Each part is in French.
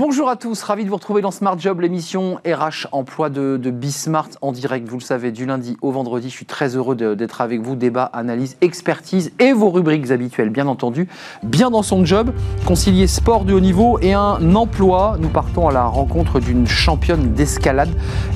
Bonjour à tous, ravi de vous retrouver dans Smart Job, l'émission RH emploi de, de Bismart en direct, vous le savez, du lundi au vendredi. Je suis très heureux d'être avec vous. Débat, analyse, expertise et vos rubriques habituelles, bien entendu. Bien dans son job, concilier sport de haut niveau et un emploi. Nous partons à la rencontre d'une championne d'escalade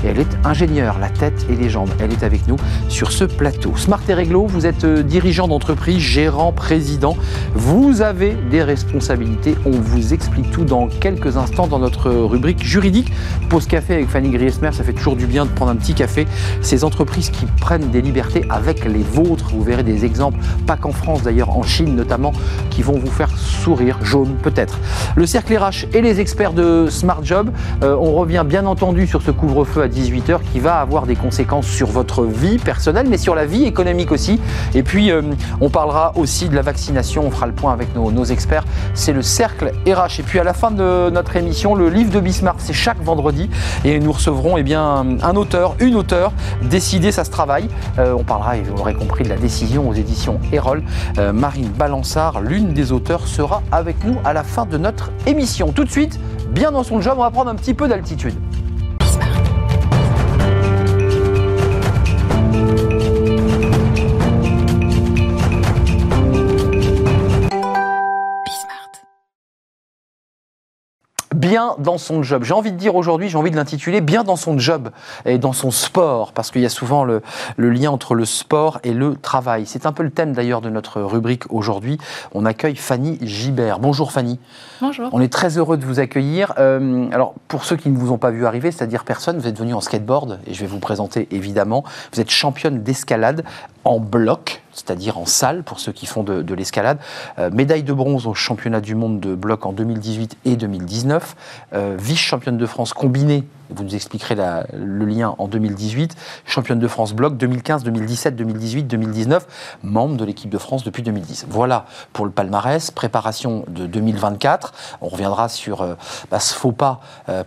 et elle est ingénieure, la tête et les jambes. Elle est avec nous sur ce plateau. Smart et réglo, vous êtes euh, dirigeant d'entreprise, gérant, président. Vous avez des responsabilités. On vous explique tout dans quelques instants dans notre rubrique juridique. Pause café avec Fanny Griesmer, ça fait toujours du bien de prendre un petit café. Ces entreprises qui prennent des libertés avec les vôtres, vous verrez des exemples, pas qu'en France d'ailleurs, en Chine notamment, qui vont vous faire sourire, jaune peut-être. Le cercle RH et les experts de Smart Job, euh, on revient bien entendu sur ce couvre-feu à 18h qui va avoir des conséquences sur votre vie personnelle, mais sur la vie économique aussi. Et puis, euh, on parlera aussi de la vaccination, on fera le point avec nos, experts. C'est le cercle RH. Et puis, à la fin de notre émission, le livre de Bismarck, c'est chaque vendredi. Et nous recevrons eh bien, un auteur, une auteure. Décider, ça se travaille. Euh, on parlera, et vous l'aurez compris, de la décision aux éditions Erol. Euh, Marine Balançard, l'une des auteurs, sera avec nous à la fin de notre émission. Tout de suite, bien dans son job, on va prendre un petit peu d'altitude. Bien dans son job. J'ai envie de dire aujourd'hui, j'ai envie de l'intituler bien dans son job et dans son sport, parce qu'il y a souvent le, lien entre le sport et le travail. C'est un peu le thème d'ailleurs de notre rubrique aujourd'hui. On accueille Fanny Gibert. Bonjour Fanny. Bonjour. On est très heureux de vous accueillir. Euh, alors pour ceux qui ne vous ont pas vu arriver, c'est-à-dire personne, vous êtes venu en skateboard et je vais vous présenter évidemment. Vous êtes championne d'escalade en bloc c'est-à-dire en salle pour ceux qui font de, l'escalade. Euh, médaille de bronze au championnat du monde de bloc en 2018 et 2019. Euh, vice-championne de France combinée, vous nous expliquerez le lien en 2018. Championne de France bloc 2015, 2017, 2018, 2019. Membre de l'équipe de France depuis 2010. Voilà pour le palmarès. Préparation de 2024. On reviendra sur euh, bah, ce faux pas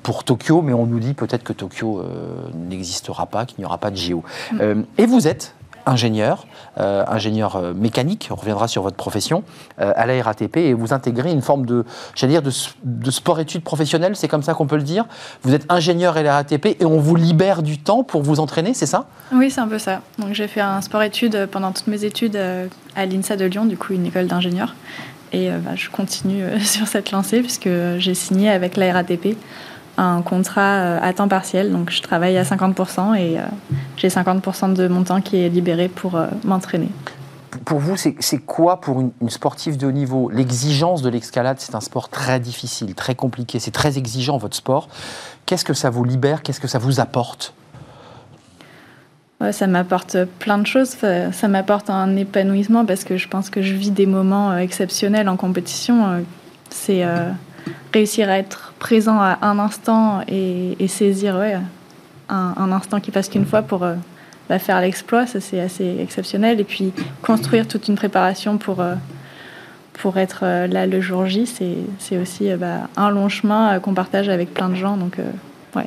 pour Tokyo, mais on nous dit peut-être que Tokyo n'existera pas, qu'il n'y aura pas de JO. Mm. et vous êtes ingénieur, euh, ingénieur euh, mécanique, on reviendra sur votre profession, euh, à la RATP, et vous intégrez une forme de, j'allais dire, de, sport-études professionnelles, c'est comme ça qu'on peut le dire? Vous êtes ingénieur à la RATP et on vous libère du temps pour vous entraîner, c'est ça? Oui, c'est un peu ça. Donc j'ai fait un sport-études pendant toutes mes études à l'INSA de Lyon, du coup une école d'ingénieur. Et bah, je continue sur cette lancée puisque j'ai signé avec la RATP un contrat euh, à temps partiel. Donc je travaille à 50% et euh, j'ai 50% de mon temps qui est libéré pour euh, m'entraîner. Pour vous, c'est quoi pour une, sportive de haut niveau? L'exigence de l'escalade, c'est un sport très difficile, très compliqué, c'est très exigeant votre sport. Qu'est-ce que ça vous libère? Qu'est-ce que ça vous apporte? Ça m'apporte plein de choses. Ça m'apporte un épanouissement parce que je pense que je vis des moments exceptionnels en compétition. C'est réussir à être présent à un instant et, saisir ouais, un, instant qui passe qu'une fois pour euh, bah, faire l'exploit, ça c'est assez exceptionnel. Et puis construire toute une préparation pour, euh, pour être euh, là le jour J, c'est aussi bah, un long chemin qu'on partage avec plein de gens. Donc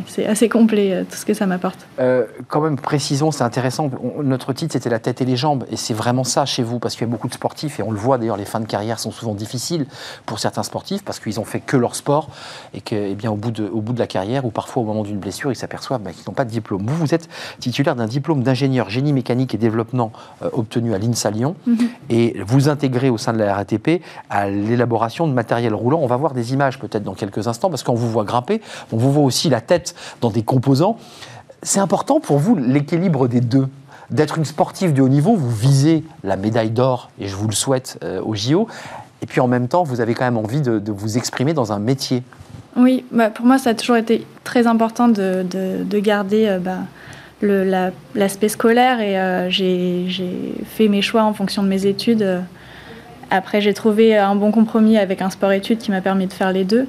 c'est assez complet euh, tout ce que ça m'apporte. Euh, quand même, précisons, c'est intéressant. notre titre, c'était la tête et les jambes. Et c'est vraiment ça chez vous, parce qu'il y a beaucoup de sportifs. Et on le voit d'ailleurs, les fins de carrière sont souvent difficiles pour certains sportifs, parce qu'ils ont fait que leur sport. Et que, eh bien, au bout, de, au bout de la carrière, ou parfois au moment d'une blessure, ils s'aperçoivent bah, qu'ils n'ont pas de diplôme. Vous, vous êtes titulaire d'un diplôme d'ingénieur génie mécanique et développement euh, obtenu à l'INSA Lyon. Mhm. Et vous intégrez au sein de la RATP à l'élaboration de matériel roulant. On va voir des images peut-être dans quelques instants, parce qu'on vous voit grimper, on vous voit aussi la dans des composants. C'est important pour vous l'équilibre des deux D'être une sportive de haut niveau, vous visez la médaille d'or, et je vous le souhaite euh, au JO, et puis en même temps, vous avez quand même envie de, vous exprimer dans un métier. Oui, bah, pour moi, ça a toujours été très important de, garder euh, bah, l'aspect scolaire, et euh, j'ai fait mes choix en fonction de mes études. Après, j'ai trouvé un bon compromis avec un sport-études qui m'a permis de faire les deux.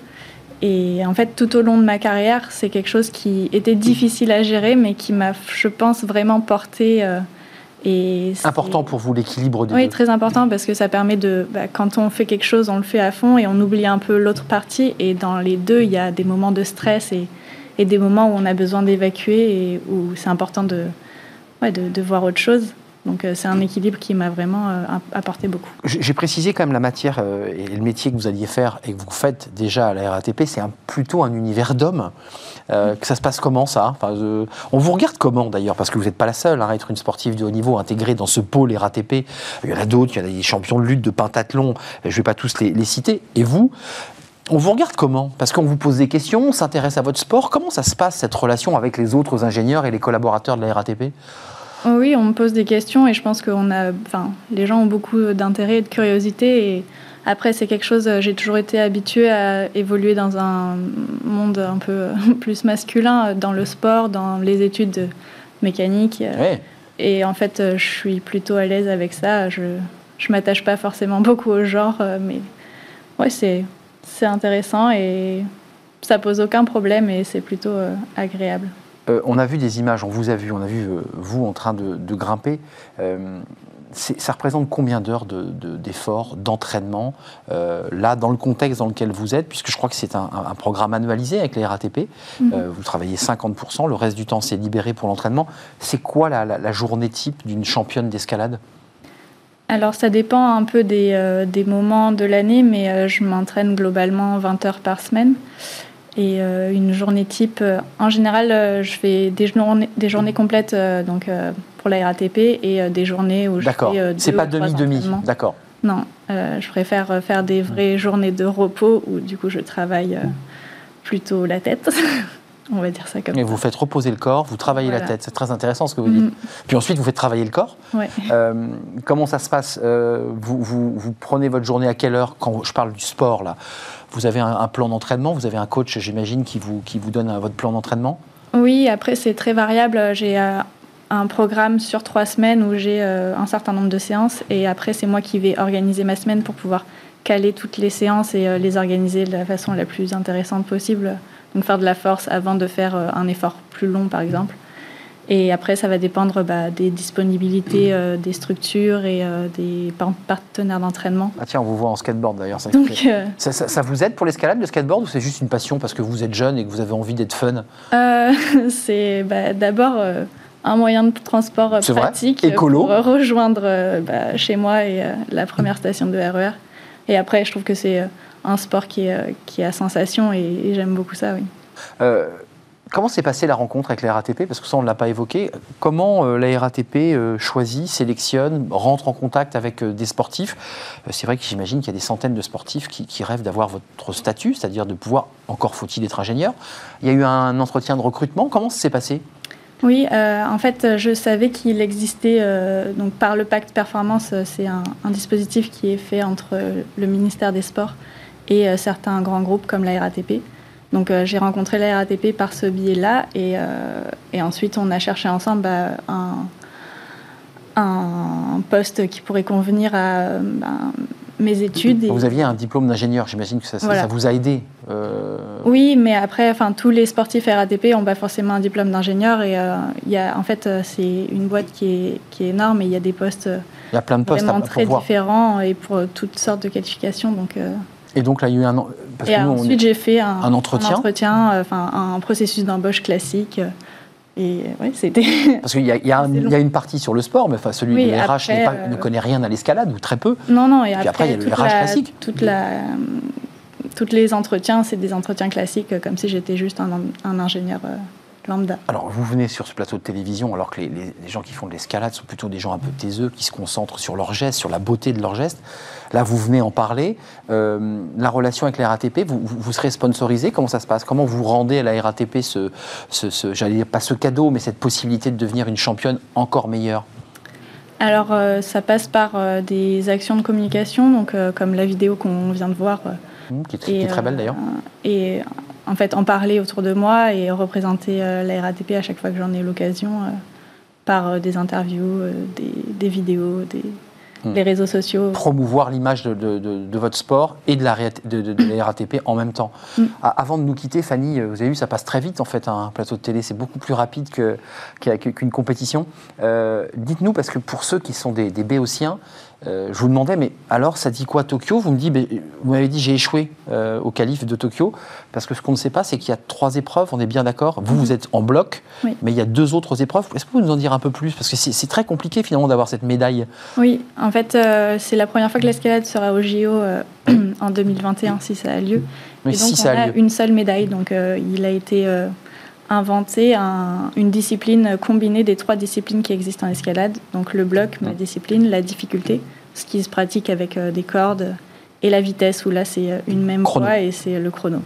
Et en fait, tout au long de ma carrière, c'est quelque chose qui était difficile à gérer, mais qui m'a, je pense, vraiment porté. Euh, et important pour vous l'équilibre des Oui, très important parce que ça permet de, bah, quand on fait quelque chose, on le fait à fond et on oublie un peu l'autre partie. Et dans les deux, il y a des moments de stress et, des moments où on a besoin d'évacuer et où c'est important de, de, voir autre chose. Donc c'est un équilibre qui m'a vraiment apporté beaucoup. J'ai précisé quand même la matière et le métier que vous alliez faire et que vous faites déjà à la RATP, c'est plutôt un univers d'hommes. que ça se passe comment ça? Enfin, On vous regarde comment d'ailleurs Parce que vous n'êtes pas la seule hein, à être une sportive de haut niveau intégrée dans ce pôle RATP. Il y en a d'autres, il y a des champions de lutte, de pentathlon, je ne vais pas tous les, les citer. Et vous, on vous regarde comment? Parce qu'on vous pose des questions, on s'intéresse à votre sport. Comment ça se passe cette relation avec les autres ingénieurs et les collaborateurs de la RATP Oui, on me pose des questions et je pense que a, enfin, les gens ont beaucoup d'intérêt et de curiosité. Et après, c'est quelque chose. J'ai toujours été habituée à évoluer dans un monde un peu plus masculin, dans le sport, dans les études mécaniques. Et en fait, je suis plutôt à l'aise avec ça. Je je m'attache pas forcément beaucoup au genre, mais ouais, c'est c'est intéressant et ça pose aucun problème et c'est plutôt euh, agréable. Euh, on a vu des images, on vous a vu, on a vu euh, vous en train de, grimper. ça représente combien d'heures d'efforts, de, d'entraînement, là, dans le contexte dans lequel vous êtes, puisque je crois que c'est un, programme annualisé avec les RATP. Mhm. vous travaillez 50%, le reste du temps, c'est libéré pour l'entraînement. C'est quoi la journée type d'une championne d'escalade? Alors ça dépend un peu des, euh, moments de l'année, mais euh, je m'entraîne globalement 20 heures par semaine. Et euh, une journée type, en général, je fais des journées, des journées complètes donc, pour la RATP et des journées où je fais D'accord, c'est pas demi-demi, d'accord. Non, je préfère faire des vraies journées de repos où du coup je travaille plutôt la tête. on va dire ça comme Et vous faites reposer le corps, vous travaillez la tête, c'est très intéressant ce que vous dites. Mm. Puis ensuite, vous faites travailler le corps. Euh, comment ça se passe? Euh, vous, vous, prenez votre journée à quelle heure? Quand je parle du sport, là, vous avez un, plan d'entraînement, vous avez un coach, j'imagine, qui vous, qui vous donne votre plan d'entraînement? Oui, après, c'est très variable. J'ai euh, un programme sur trois semaines où j'ai un certain nombre de séances et après, c'est moi qui vais organiser ma semaine pour pouvoir caler toutes les séances et les organiser de la façon la plus intéressante possible donc faire de la force avant de faire euh, un effort plus long, par exemple. Et après, ça va dépendre bah, des disponibilités euh, des structures et euh, des partenaires d'entraînement. Ah tiens, on vous voit en skateboard d'ailleurs. Ça, ça, vous aide pour l'escalade, le skateboard, ou c'est juste une passion parce que vous êtes jeune et que vous avez envie d'être fun? C'est bah, d'abord un moyen de transport pratique Écolo. pour rejoindre bah, chez moi et la première station de RER. E et après, je trouve que c'est un sport qui est, euh, qui a sensation et, j'aime beaucoup ça, oui. Euh, comment s'est passée la rencontre avec la RATP Parce que ça, on ne l'a pas évoqué. Comment euh, la RATP choisit, sélectionne, rentre en contact avec des sportifs? C'est vrai que j'imagine qu'il y a des centaines de sportifs qui, rêvent d'avoir votre statut, c'est-à-dire de pouvoir, encore faut-il être ingénieur. Il y a eu un entretien de recrutement. Comment ça s'est passé? Oui, en fait, je savais qu'il existait, donc par le pacte performance, c'est un, dispositif qui est fait entre le ministère des Sports et euh, certains grands groupes comme la RATP. Donc euh, j'ai rencontré la RATP par ce biais-là et, euh, et, ensuite on a cherché ensemble bah, un, un, poste qui pourrait convenir à bah, mes études. Vous aviez un diplôme d'ingénieur, j'imagine que ça, ça, vous a aidé. Oui, mais après, enfin, tous les sportifs RATP n'ont pas forcément un diplôme d'ingénieur et il y a, en fait, c'est une boîte qui est, qui est, énorme et il y a des postes. Il y a plein de postes vraiment très différents et pour toutes sortes de qualifications. Donc, et donc là, il y a eu un. et ensuite, j'ai fait un, entretien, un, entretien, euh, un processus d'embauche classique. Et ouais, c'était. Parce qu'il y, y, a une partie sur le sport, mais enfin, celui de RH euh, ne connaît rien à l'escalade, ou très peu. Non, non, et Puis après, il y a le RH classique. Toute la, toutes les entretiens, c'est des entretiens classiques, comme si j'étais juste un, un ingénieur. Lambda. Alors, vous venez sur ce plateau de télévision, alors que les, les, gens qui font de l'escalade sont plutôt des gens un peu taiseux, qui se concentrent sur leurs gestes, sur la beauté de leurs gestes. Là, vous venez en parler. Euh, la relation avec la RATP, vous, vous, serez sponsorisé Comment ça se passe? Comment vous rendez à la RATP ce, ce, j'allais dire pas ce cadeau, mais cette possibilité de devenir une championne encore meilleure? Alors, euh, ça passe par euh, des actions de communication, donc comme la vidéo qu'on vient de voir. Mmh, qui, est, très belle d'ailleurs. Et en fait, en parler autour de moi et représenter la RATP à chaque fois que j'en ai l'occasion par des interviews, des, des, vidéos, des, hmm. les réseaux sociaux. Promouvoir l'image de, votre sport et de la, RATP en même temps. Hmm. Avant de nous quitter, Fanny, vous avez vu, ça passe très vite en fait, un plateau de télé, c'est beaucoup plus rapide qu'une compétition. Euh, dites-nous, parce que pour ceux qui sont des, des béotiens, euh, je vous demandais, mais alors ça dit quoi Tokyo? Vous me dites, vous m'avez dit j'ai échoué euh, au calife de Tokyo, parce que ce qu'on ne sait pas, c'est qu'il y a trois épreuves, on est bien d'accord? Vous, vous êtes en bloc, mais il y a deux autres épreuves. Est-ce que vous pouvez nous en dire un peu plus? Parce que c'est très compliqué finalement d'avoir cette médaille. Oui, en fait, euh, c'est la première fois que l'escalade sera au JO en 2021, si ça a lieu. Mais Et donc, si ça a, lieu. une seule médaille, donc il a été inventé une discipline combinée des trois disciplines qui existent en escalade, donc le bloc, ma discipline, la difficulté, ce qui se pratique avec euh, des cordes, et la vitesse, où là c'est euh, une même voie et c'est le chrono.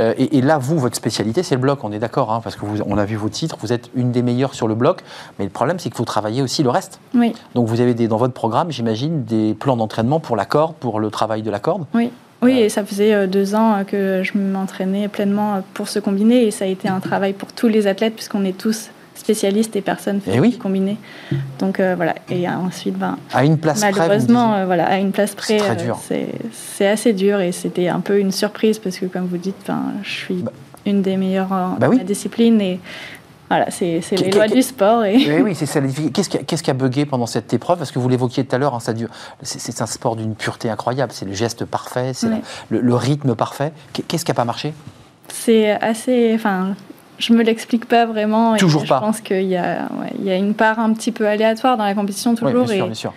Euh, et, là, vous, votre spécialité, c'est le bloc, on est d'accord, hein, parce que vous, on a vu vos titres, vous êtes une des meilleures sur le bloc, mais le problème, c'est qu'il faut travailler aussi le reste. Oui. Donc vous avez des, dans votre programme, j'imagine, des plans d'entraînement pour la corde, pour le travail de la corde Oui. Oui, et ça faisait deux ans que je m'entraînais pleinement pour se combiner, et ça a été un travail pour tous les athlètes, puisqu'on est tous spécialistes et personnes et eh oui. combiner. Donc euh, voilà, et ensuite, ben, à une place malheureusement, euh, voilà, à une place près, euh, c'est assez dur et c'était un peu une surprise parce que comme vous dites, ben, je suis bah. une des meilleures en bah discipline et voilà, c'est les lois du sport. Et... Oui, oui c'est ça. Qu'est-ce qui, qui, a bugué pendant cette épreuve? Parce que vous l'évoquiez tout à l'heure, hein, c'est un sport d'une pureté incroyable. C'est le geste parfait, c'est le, le, rythme parfait. Qu'est-ce qui n'a pas marché? C'est assez. Enfin, je me l'explique pas vraiment. Toujours je pas. Je pense qu'il y, a, il y a une part un petit peu aléatoire dans la compétition toujours. bien sûr, bien sûr.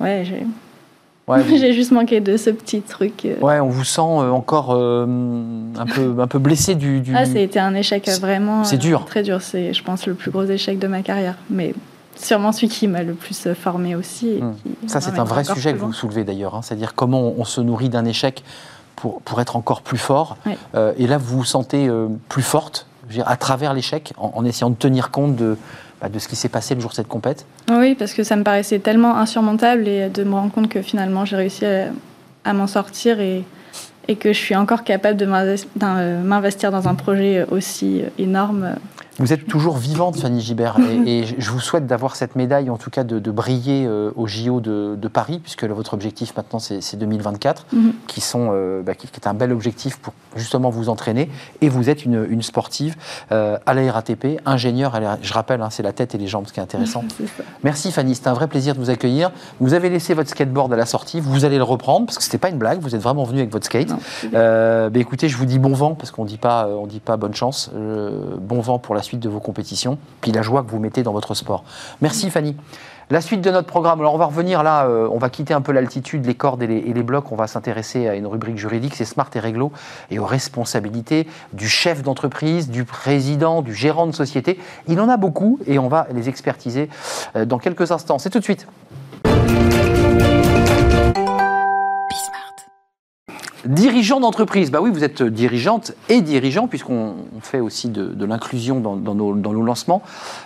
Ouais, j'ai. J'ai juste manqué de ce petit truc. Euh. Ouais, on vous sent euh, encore euh, un, peu, un peu blessé du, du... Ah, ça a été un échec vraiment. C'est dur. Très dur. C'est, je pense, le plus gros échec de ma carrière. Mais sûrement celui qui m'a le plus formé aussi. Hmm. Ça, c'est un vrai sujet que vous soulevez d'ailleurs. Hein. C'est-à-dire comment on, se nourrit d'un échec pour, pour être encore plus fort. et là, vous vous sentez plus forte à travers l'échec, en, essayant de tenir compte de, de ce qui s'est passé le jour de cette compète. Oui, parce que ça me paraissait tellement insurmontable et de me rendre compte que finalement j'ai réussi à, m'en sortir et, et, que je suis encore capable de m'investir dans un projet aussi énorme vous êtes toujours vivante, Fanny Gibert, et, je vous souhaite d'avoir cette médaille, en tout cas de, briller euh, au JO de, Paris, puisque votre objectif maintenant c'est 2024, mhm. qui, sont, euh, bah, qui, est un bel objectif pour justement vous entraîner. Et vous êtes une, sportive euh, à la RATP, ingénieure, je rappelle, hein, c'est la tête et les jambes, ce qui est intéressant. Merci Fanny, c'était un vrai plaisir de vous accueillir. Vous avez laissé votre skateboard à la sortie, vous allez le reprendre, parce que c'était pas une blague, vous êtes vraiment venu avec votre skate. bah, écoutez, je vous dis bon vent, parce qu'on on dit pas bonne chance. bon vent pour la suite de vos compétitions, puis la joie que vous mettez dans votre sport. Merci Fanny. La suite de notre programme, alors on va revenir là, euh, on va quitter un peu l'altitude, les cordes et les, blocs, on va s'intéresser à une rubrique juridique, c'est Smart et Réglo, et aux responsabilités du chef d'entreprise, du président, du gérant de société. Il en a beaucoup et on va les expertiser euh, dans quelques instants. C'est tout de suite. Dirigeant d'entreprise, bah oui, vous êtes dirigeante et dirigeant, puisqu'on fait aussi de, l'inclusion dans, nos, lancements.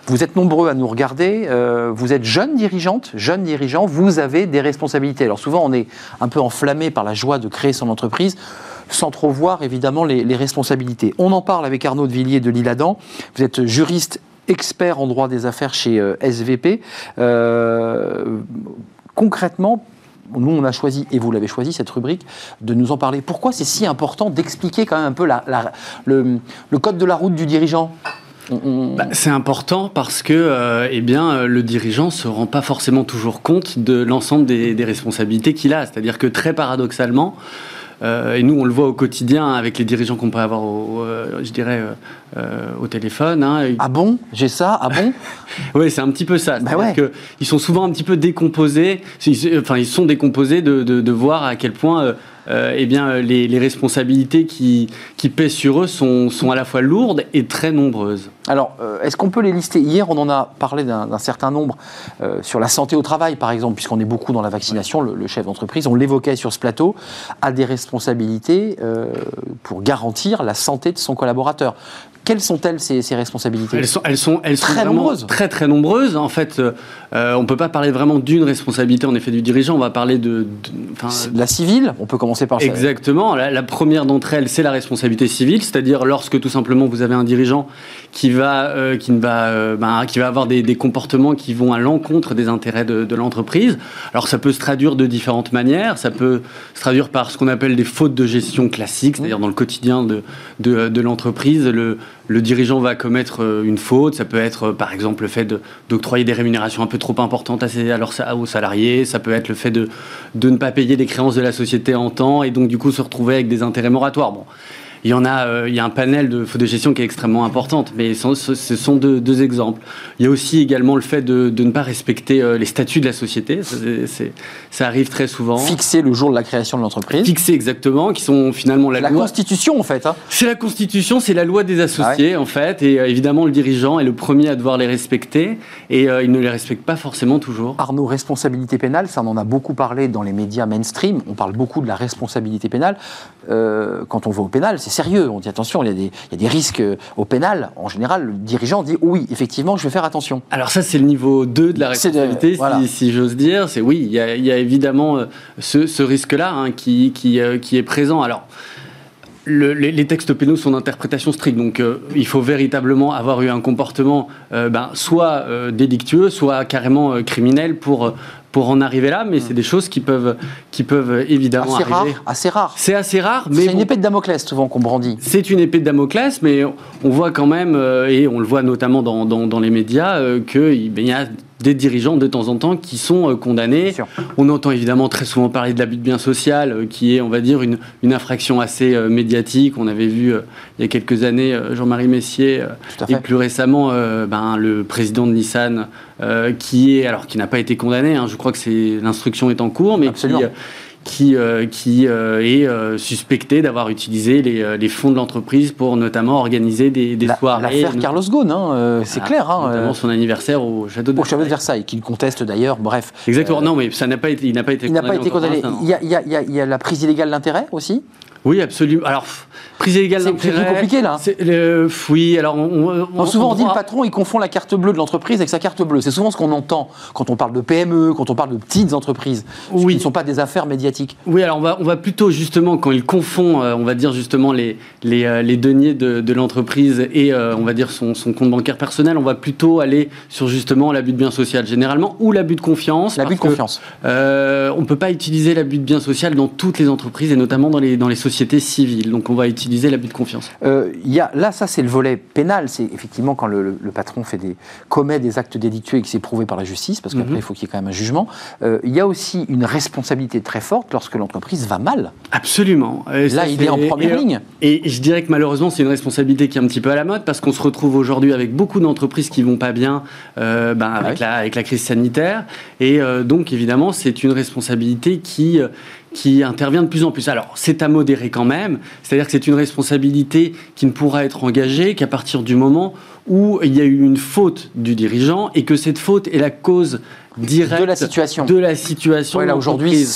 Vous êtes nombreux à nous regarder, euh, vous êtes jeune dirigeante, jeune dirigeant, vous avez des responsabilités. Alors souvent, on est un peu enflammé par la joie de créer son entreprise sans trop voir évidemment les, responsabilités. On en parle avec Arnaud de Villiers de Lille-Adam. Vous êtes juriste expert en droit des affaires chez euh, SVP. Euh, concrètement, nous, on a choisi, et vous l'avez choisi, cette rubrique, de nous en parler. Pourquoi c'est si important d'expliquer quand même un peu le, code de la route du dirigeant? Bah, c'est important parce que euh, eh bien, le dirigeant ne se rend pas forcément toujours compte de l'ensemble des, responsabilités qu'il a. C'est-à-dire que très paradoxalement, euh, et nous, on le voit au quotidien avec les dirigeants qu'on peut avoir, au, euh, je dirais, euh, au téléphone. Hein. Ah bon? J'ai ça? Ah bon? Oui, c'est un petit peu ça. Bah ouais. que ils sont souvent un petit peu décomposés. Enfin, ils sont décomposés de, de, de voir à quel point euh, eh bien, les, responsabilités qui, pèsent sur eux sont, à la fois lourdes et très nombreuses. Alors, euh, est-ce qu'on peut les lister? Hier, on en a parlé d'un certain nombre euh, sur la santé au travail, par exemple, puisqu'on est beaucoup dans la vaccination, le, chef d'entreprise, on l'évoquait sur ce plateau, a des responsabilités pour garantir la santé de son collaborateur Quelles sont-elles ces, ces responsabilités Elles sont, elles sont, elles sont Très nombreuses. Très très nombreuses. En fait, euh, euh, on peut pas parler vraiment d'une responsabilité en effet du dirigeant. On va parler de, La civile, on peut commencer par ça. Exactement. La, la première d'entre elles, c'est la responsabilité civile, c'est-à-dire lorsque tout simplement vous avez un dirigeant qui va, euh, qui ne va, euh, ben, qui va avoir des, des comportements qui vont à l'encontre des intérêts de, de l'entreprise. Alors ça peut se traduire de différentes manières. Ça peut se traduire par ce qu'on appelle des fautes de gestion classiques, c'est-à-dire dans le quotidien de, de, de l'entreprise, le, le dirigeant va commettre euh, une faute. Ça peut être euh, par exemple le fait d'octroyer des rémunérations un peu trop importantes à ses, aux salariés. Ça peut être le fait de, de ne pas payer les créances de la société en temps et donc du coup se retrouver avec des intérêts moratoires. Bon. Il y en a, euh, il y a un panel de fautes de gestion qui est extrêmement importante, mais ce, sont deux, deux exemples. Il y a aussi également le fait de, de ne pas respecter euh, les statuts de la société. Ça, arrive très souvent. Fixé le jour de la création de l'entreprise. Fixés exactement, qui sont finalement la, La loi. Constitution, en fait. hein. C'est la Constitution, c'est la loi des associés en fait, et euh, évidemment le dirigeant est le premier à devoir les respecter, et euh, il ne les respecte pas forcément toujours. Arnaud, responsabilité pénale, ça on en a beaucoup parlé dans les médias mainstream. On parle beaucoup de la responsabilité pénale. Euh, quand on va au pénal, c'est sérieux. On dit attention, il y, a des, il y a des risques euh, au pénal. En général, le dirigeant dit oui, effectivement, je vais faire attention. Alors ça, c'est le niveau 2 de la de- responsabilité, si- j'ose dire. C'est oui, il y a, il y a évidemment euh, ce, ce risque-là hein, qui, qui, euh, qui est présent. Alors, le- les, les textes pénaux sont d'interprétation stricte, donc euh, il faut véritablement avoir eu un comportement euh, ben, soit euh, délictueux, soit carrément criminel pour, pour en arriver là, mais c'est des choses qui peuvent, qui peuvent évidemment Assez rare, arriver. assez rare. C'est assez rare, mais C'est une bon. épée de Damoclès souvent qu'on brandit. C'est une épée de Damoclès, mais on voit quand même, euh, et on le voit notamment dans, dans- dans les médias, euh, qu'il ben, il y a des dirigeants de temps en temps qui sont euh, condamnés. On entend évidemment très souvent parler de l'abus de bien social, euh, qui est, on va dire, une, une infraction assez euh, médiatique. On avait vu il y a quelques années Jean-Marie Messier, et plus récemment ben, le président de Nissan, euh, qui est, alors qui n'a pas été condamné, hein, je crois que c'est l'instruction est en cours, mais Absolument. Qui, euh, qui euh, est euh, suspecté d'avoir utilisé les, les fonds de l'entreprise pour notamment organiser des, des La- soirées. L'affaire not- Carlos Ghosn, hein, c'est Ah, clair. hein, notamment son anniversaire au château de au château de Versailles. Versailles, qu'il conteste d'ailleurs. Bref. Exactement. Non, mais ça n'a pas été, il n'a pas été Il n'a pas été condamné. y a- il y a- il y a la prise illégale d'intérêt aussi Oui, absolument. Alors, prise illégale C'est- d'intérêt. c'est plus compliqué, là. oui, alors on, souvent, on dit le patron, il confond la carte bleue de l'entreprise avec sa carte bleue. C'est souvent ce qu'on entend quand on parle de PME, quand on parle de petites entreprises, Oui. qui ne sont pas des affaires médiatiques. Oui, alors on va, on va plutôt justement, quand il confond, euh, on va dire justement les, les, euh, les deniers de, de l'entreprise et euh, on va dire son, son compte bancaire personnel, on va plutôt aller sur justement l'abus de bien social généralement ou l'abus de confiance. L'abus de que, confiance. on ne peut pas utiliser l'abus de bien social dans toutes les entreprises et notamment dans les, dans les sociétés civiles. Donc on va utiliser l'abus de confiance. Euh, y a, là, ça, c'est le volet pénal. C'est effectivement quand le, le- le patron fait des, commet des actes délictueux et que c'est prouvé par la justice, parce qu'après, Mhm. il faut qu'il y ait quand même un jugement. Euh, il y a aussi une responsabilité très forte lorsque l'entreprise va mal. Absolument. Et Là, il est en première et- ligne. Et je dirais que malheureusement, c'est une responsabilité qui est un petit peu à la mode parce qu'on se retrouve aujourd'hui avec beaucoup d'entreprises qui vont pas bien euh, ben, avec, Ah oui. la, avec la crise sanitaire. Et euh, donc, évidemment, c'est une responsabilité qui, euh, qui intervient de plus en plus. Alors, c'est à modérer quand même. C'est-à-dire que c'est une responsabilité qui ne pourra être engagée qu'à partir du moment où il y a eu une faute du dirigeant et que cette faute est la cause directe De la situation. de la situation Ouais, là, aujourd'hui,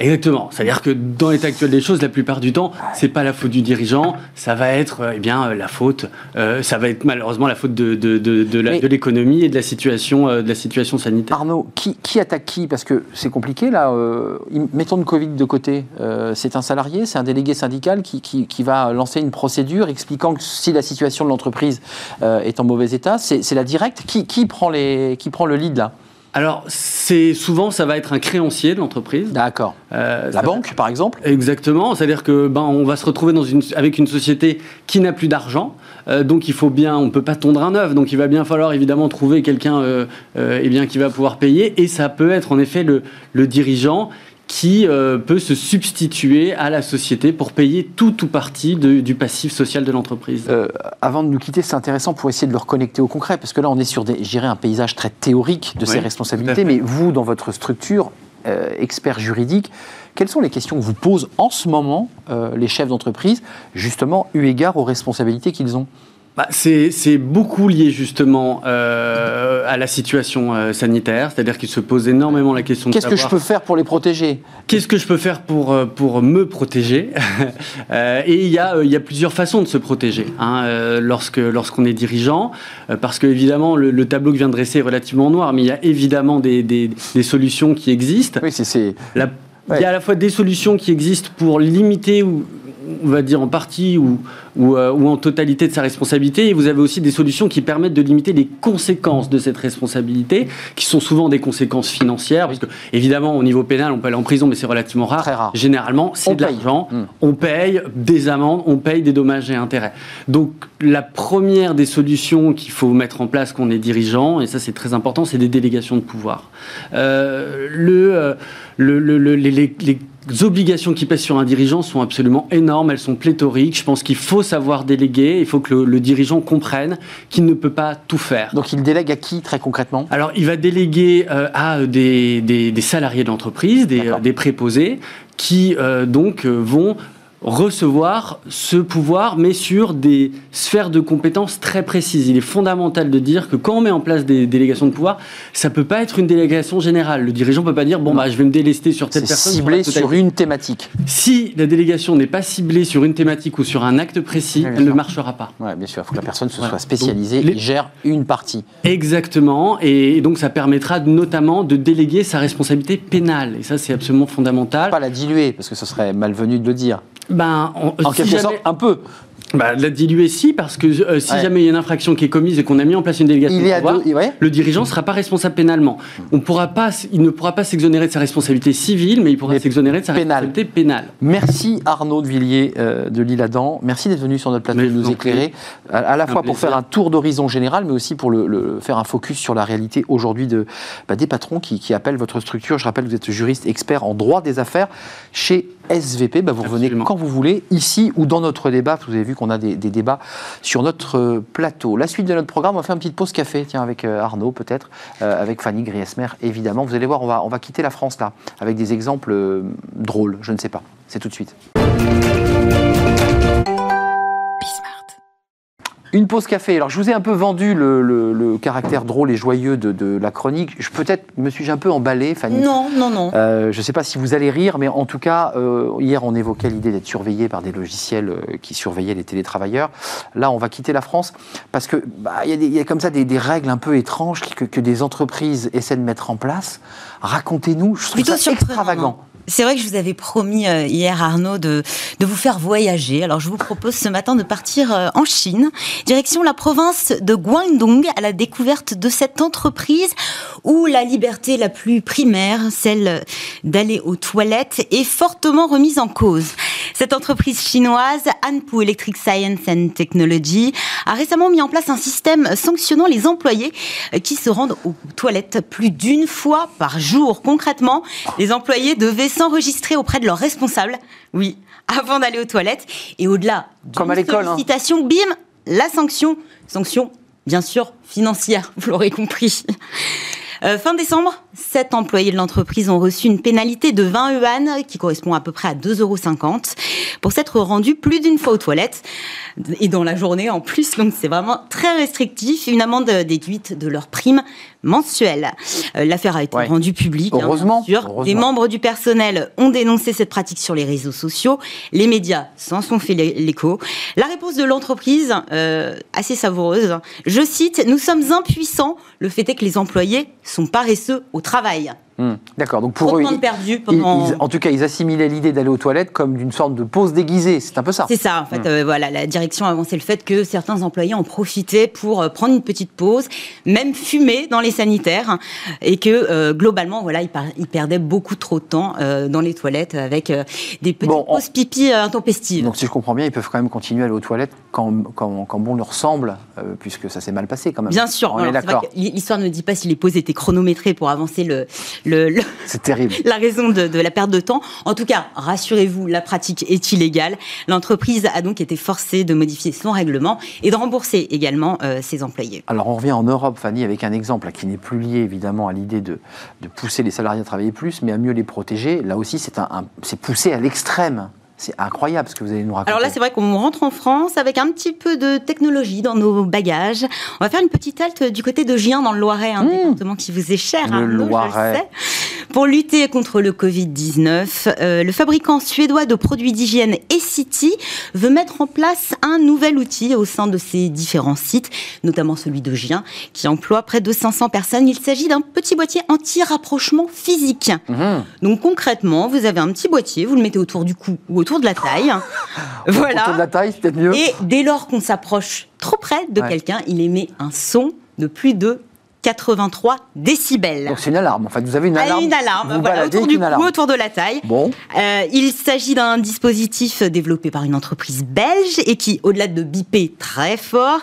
Exactement. C'est-à-dire que dans l'état actuel des choses, la plupart du temps, c'est pas la faute du dirigeant, ça va être euh, eh bien euh, la faute, euh, ça va être malheureusement la faute de, de, de, l'économie et de la situation euh, de la situation sanitaire. Arnaud, qui, qui attaque qui? Parce que c'est compliqué là. euh, mettons le Covid de côté. C'est un salarié, c'est un délégué syndical qui, qui- qui va lancer une procédure expliquant que si la situation de l'entreprise est en mauvais état, c'est c'est la directe. Qui, qui prend les, qui prend le lead là? Alors c'est souvent ça va être un créancier de l'entreprise. D'accord. Euh, La banque, par exemple? Exactement, c'est-à-dire que ben on va se retrouver dans une, avec une société qui n'a plus d'argent, euh, donc il faut bien, on peut pas tondre un œuf, donc il va bien falloir évidemment trouver quelqu'un euh, euh, eh bien qui va pouvoir payer, et ça peut être en effet le, le dirigeant qui euh, peut se substituer à la société pour payer tout ou partie de- du passif social de l'entreprise. Euh, avant de nous quitter, c'est intéressant pour essayer de le reconnecter au concret, parce que là, on est sur, des, un paysage très théorique de Oui, ces responsabilités. Mais vous, dans votre structure, euh, expert juridique, quelles sont les questions que vous posent en ce moment les chefs d'entreprise, justement, eu égard aux responsabilités qu'ils ont? Bah, c'est beaucoup lié justement euh, à la situation euh, sanitaire, c'est-à-dire qu'il se pose énormément la question de Qu'est-ce que je peux faire pour les protéger? Qu'est-ce que je peux faire pour, euh, pour me protéger? Et il y, a, il y a plusieurs façons de se protéger hein, lorsque lorsqu'on est dirigeant, parce que évidemment le, tableau que je viens de dresser est relativement noir, mais il y a évidemment des, des, des solutions qui existent. Oui, c'est... Il y a à la fois des solutions qui existent pour limiter ou on va dire en partie ou, euh, ou, en totalité de sa responsabilité. Et vous avez aussi des solutions qui permettent de limiter les conséquences de cette responsabilité, qui sont souvent des conséquences financières. Parce que, évidemment, au niveau pénal, on peut aller en prison, mais c'est relativement rare. Très rare. Généralement, c'est de l'argent. Hmm. On paye des amendes, on paye des dommages et intérêts. Donc, la première des solutions qu'il faut mettre en place quand on est dirigeant, et ça c'est très important, c'est des délégations de pouvoir. Euh, le, euh, le, le, les, les les obligations qui pèsent sur un dirigeant sont absolument énormes, elles sont pléthoriques. Je pense qu'il faut savoir déléguer, il faut que le, dirigeant comprenne qu'il ne peut pas tout faire. Donc il délègue à qui très concrètement? Alors il va déléguer euh, à des, des, salariés de l'entreprise, des, des, préposés, qui euh, donc euh, vont recevoir ce pouvoir, mais sur des sphères de compétences très précises. Il est fondamental de dire que quand on met en place des délégations de pouvoir, ça peut pas être une délégation générale. Le dirigeant peut pas dire bon bah je vais me délester sur telle personne. Ciblé sur, une thématique. Si la délégation n'est pas ciblée sur une thématique ou sur un acte précis, elle ne marchera pas. Ouais, bien sûr, il faut que la personne se soit spécialisée et gère une partie. Exactement, et donc ça permettra notamment de déléguer sa responsabilité pénale. Et ça, c'est absolument fondamental. Pas la diluer, parce que ce serait malvenu de le dire. Ben, en quelque sorte, un peu. Bah, la diluer, si, parce que euh, si jamais il y a une infraction qui est commise et qu'on a mis en place une délégation il de le dirigeant ne sera pas responsable pénalement. On pourra pas, il ne pourra pas s'exonérer de sa responsabilité civile, mais il pourra s'exonérer de sa responsabilité pénale. Merci Arnaud de Villiers euh, de l'Île-Adam. Merci d'être venu sur notre plateau de nous éclairer, à, la fois pour faire un tour d'horizon général, mais aussi pour le, faire un focus sur la réalité aujourd'hui de, bah, des patrons qui, qui appellent votre structure. Je rappelle que vous êtes juriste expert en droit des affaires chez SVP. Bah, vous revenez quand vous voulez, ici ou dans notre débat. Vous avez vu qu'on a des, débats sur notre euh, plateau. La suite de notre programme, on va faire une petite pause café, tiens, avec euh, Arnaud peut-être, euh, avec Fanny Griesmer évidemment. Vous allez voir, on va, on va quitter la France là, avec des exemples drôles, je ne sais pas. C'est tout de suite. Une pause café. Alors, je vous ai un peu vendu le, caractère drôle et joyeux de, la chronique. Je peut-être me suis-je un peu emballé, Fanny? Non, non, non. Euh, je ne sais pas si vous allez rire, mais en tout cas, euh, hier, on évoquait l'idée d'être surveillé par des logiciels euh, qui surveillaient les télétravailleurs. Là, on va quitter la France parce que bah, y, a comme ça des, règles un peu étranges que, que, des entreprises essaient de mettre en place. Racontez-nous. Je trouve ça extravagant. C'est vrai que je vous avais promis euh, hier, Arnaud, de, de vous faire voyager. Alors, je vous propose ce matin de partir euh, en Chine, direction la province de Guangdong, à la découverte de cette entreprise où la liberté la plus primaire, celle d'aller aux toilettes, est fortement remise en cause. Cette entreprise chinoise, Anpu Electric Science and Technology, a récemment mis en place un système sanctionnant les employés euh, qui se rendent aux toilettes plus d'une fois par jour. Concrètement, les employés devaient s'enregistrer auprès de leurs responsables, oui, avant d'aller aux toilettes. Et au-delà Comme à l'école, hein. bim, la sanction, sanction bien sûr financière, vous l'aurez compris. Euh, fin décembre, sept employés de l'entreprise ont reçu une pénalité de 20 yuan, qui correspond à peu près à 2,50 euros, pour s'être rendus plus d'une fois aux toilettes, et dans la journée en plus, donc c'est vraiment très restrictif, une amende déduite de leur prime mensuelle. Euh, l'affaire a été rendue publique, hein, heureusement, Des membres du personnel ont dénoncé cette pratique sur les réseaux sociaux, les médias s'en sont fait l'écho. La réponse de l'entreprise, euh, assez savoureuse, je cite, Nous sommes impuissants, le fait est que les employés sont paresseux au travail. Hmm. D'accord. Donc pour eux, perdu en tout cas, ils assimilaient l'idée d'aller aux toilettes comme d'une sorte de pause déguisée. C'est un peu ça. C'est ça. En fait, hmm. euh, voilà, la direction a avancé le fait que certains employés en profitaient pour euh, prendre une petite pause, même fumer dans les sanitaires, et que euh, globalement, voilà, ils, perdaient beaucoup trop de temps dans les toilettes avec des petites pauses pipi intempestives. Donc si je comprends bien, ils peuvent quand même continuer à aller aux toilettes quand, quand, quand bon leur semble, puisque ça s'est mal passé quand même. Bien sûr. On est d'accord. L'histoire ne dit pas si les pauses étaient chronométrées pour avancer le c'est terrible. la raison de, la perte de temps. En tout cas, rassurez-vous, la pratique est illégale. L'entreprise a donc été forcée de modifier son règlement et de rembourser également euh, ses employés. Alors on revient en Europe, Fanny, avec un exemple qui n'est plus lié évidemment à l'idée de, pousser les salariés à travailler plus, mais à mieux les protéger. Là aussi, c'est un, poussé à l'extrême C'est incroyable ce que vous allez nous raconter. Alors là, c'est vrai qu'on rentre en France avec un petit peu de technologie dans nos bagages. On va faire une petite halte du côté de Gien, dans le Loiret, un mmh. département qui vous est cher. Le Loiret. Pour lutter contre le Covid-19, euh, le fabricant suédois de produits d'hygiène E-City veut mettre en place un nouvel outil au sein de ses différents sites, notamment celui de Gien, qui emploie près de 500 personnes. Il s'agit d'un petit boîtier anti-rapprochement physique. Mmh. Donc concrètement, vous avez un petit boîtier, vous le mettez autour du cou ou autour de la taille. voilà. Autour de la taille, c'est peut-être mieux. Et dès lors qu'on s'approche trop près de quelqu'un, il émet un son de plus de 83 décibels. Donc c'est une alarme. En fait, vous avez une alarme. Une alarme. voilà, autour du cou, autour de la taille. Bon. Euh, il s'agit d'un dispositif développé par une entreprise belge et qui, au-delà de biper très fort,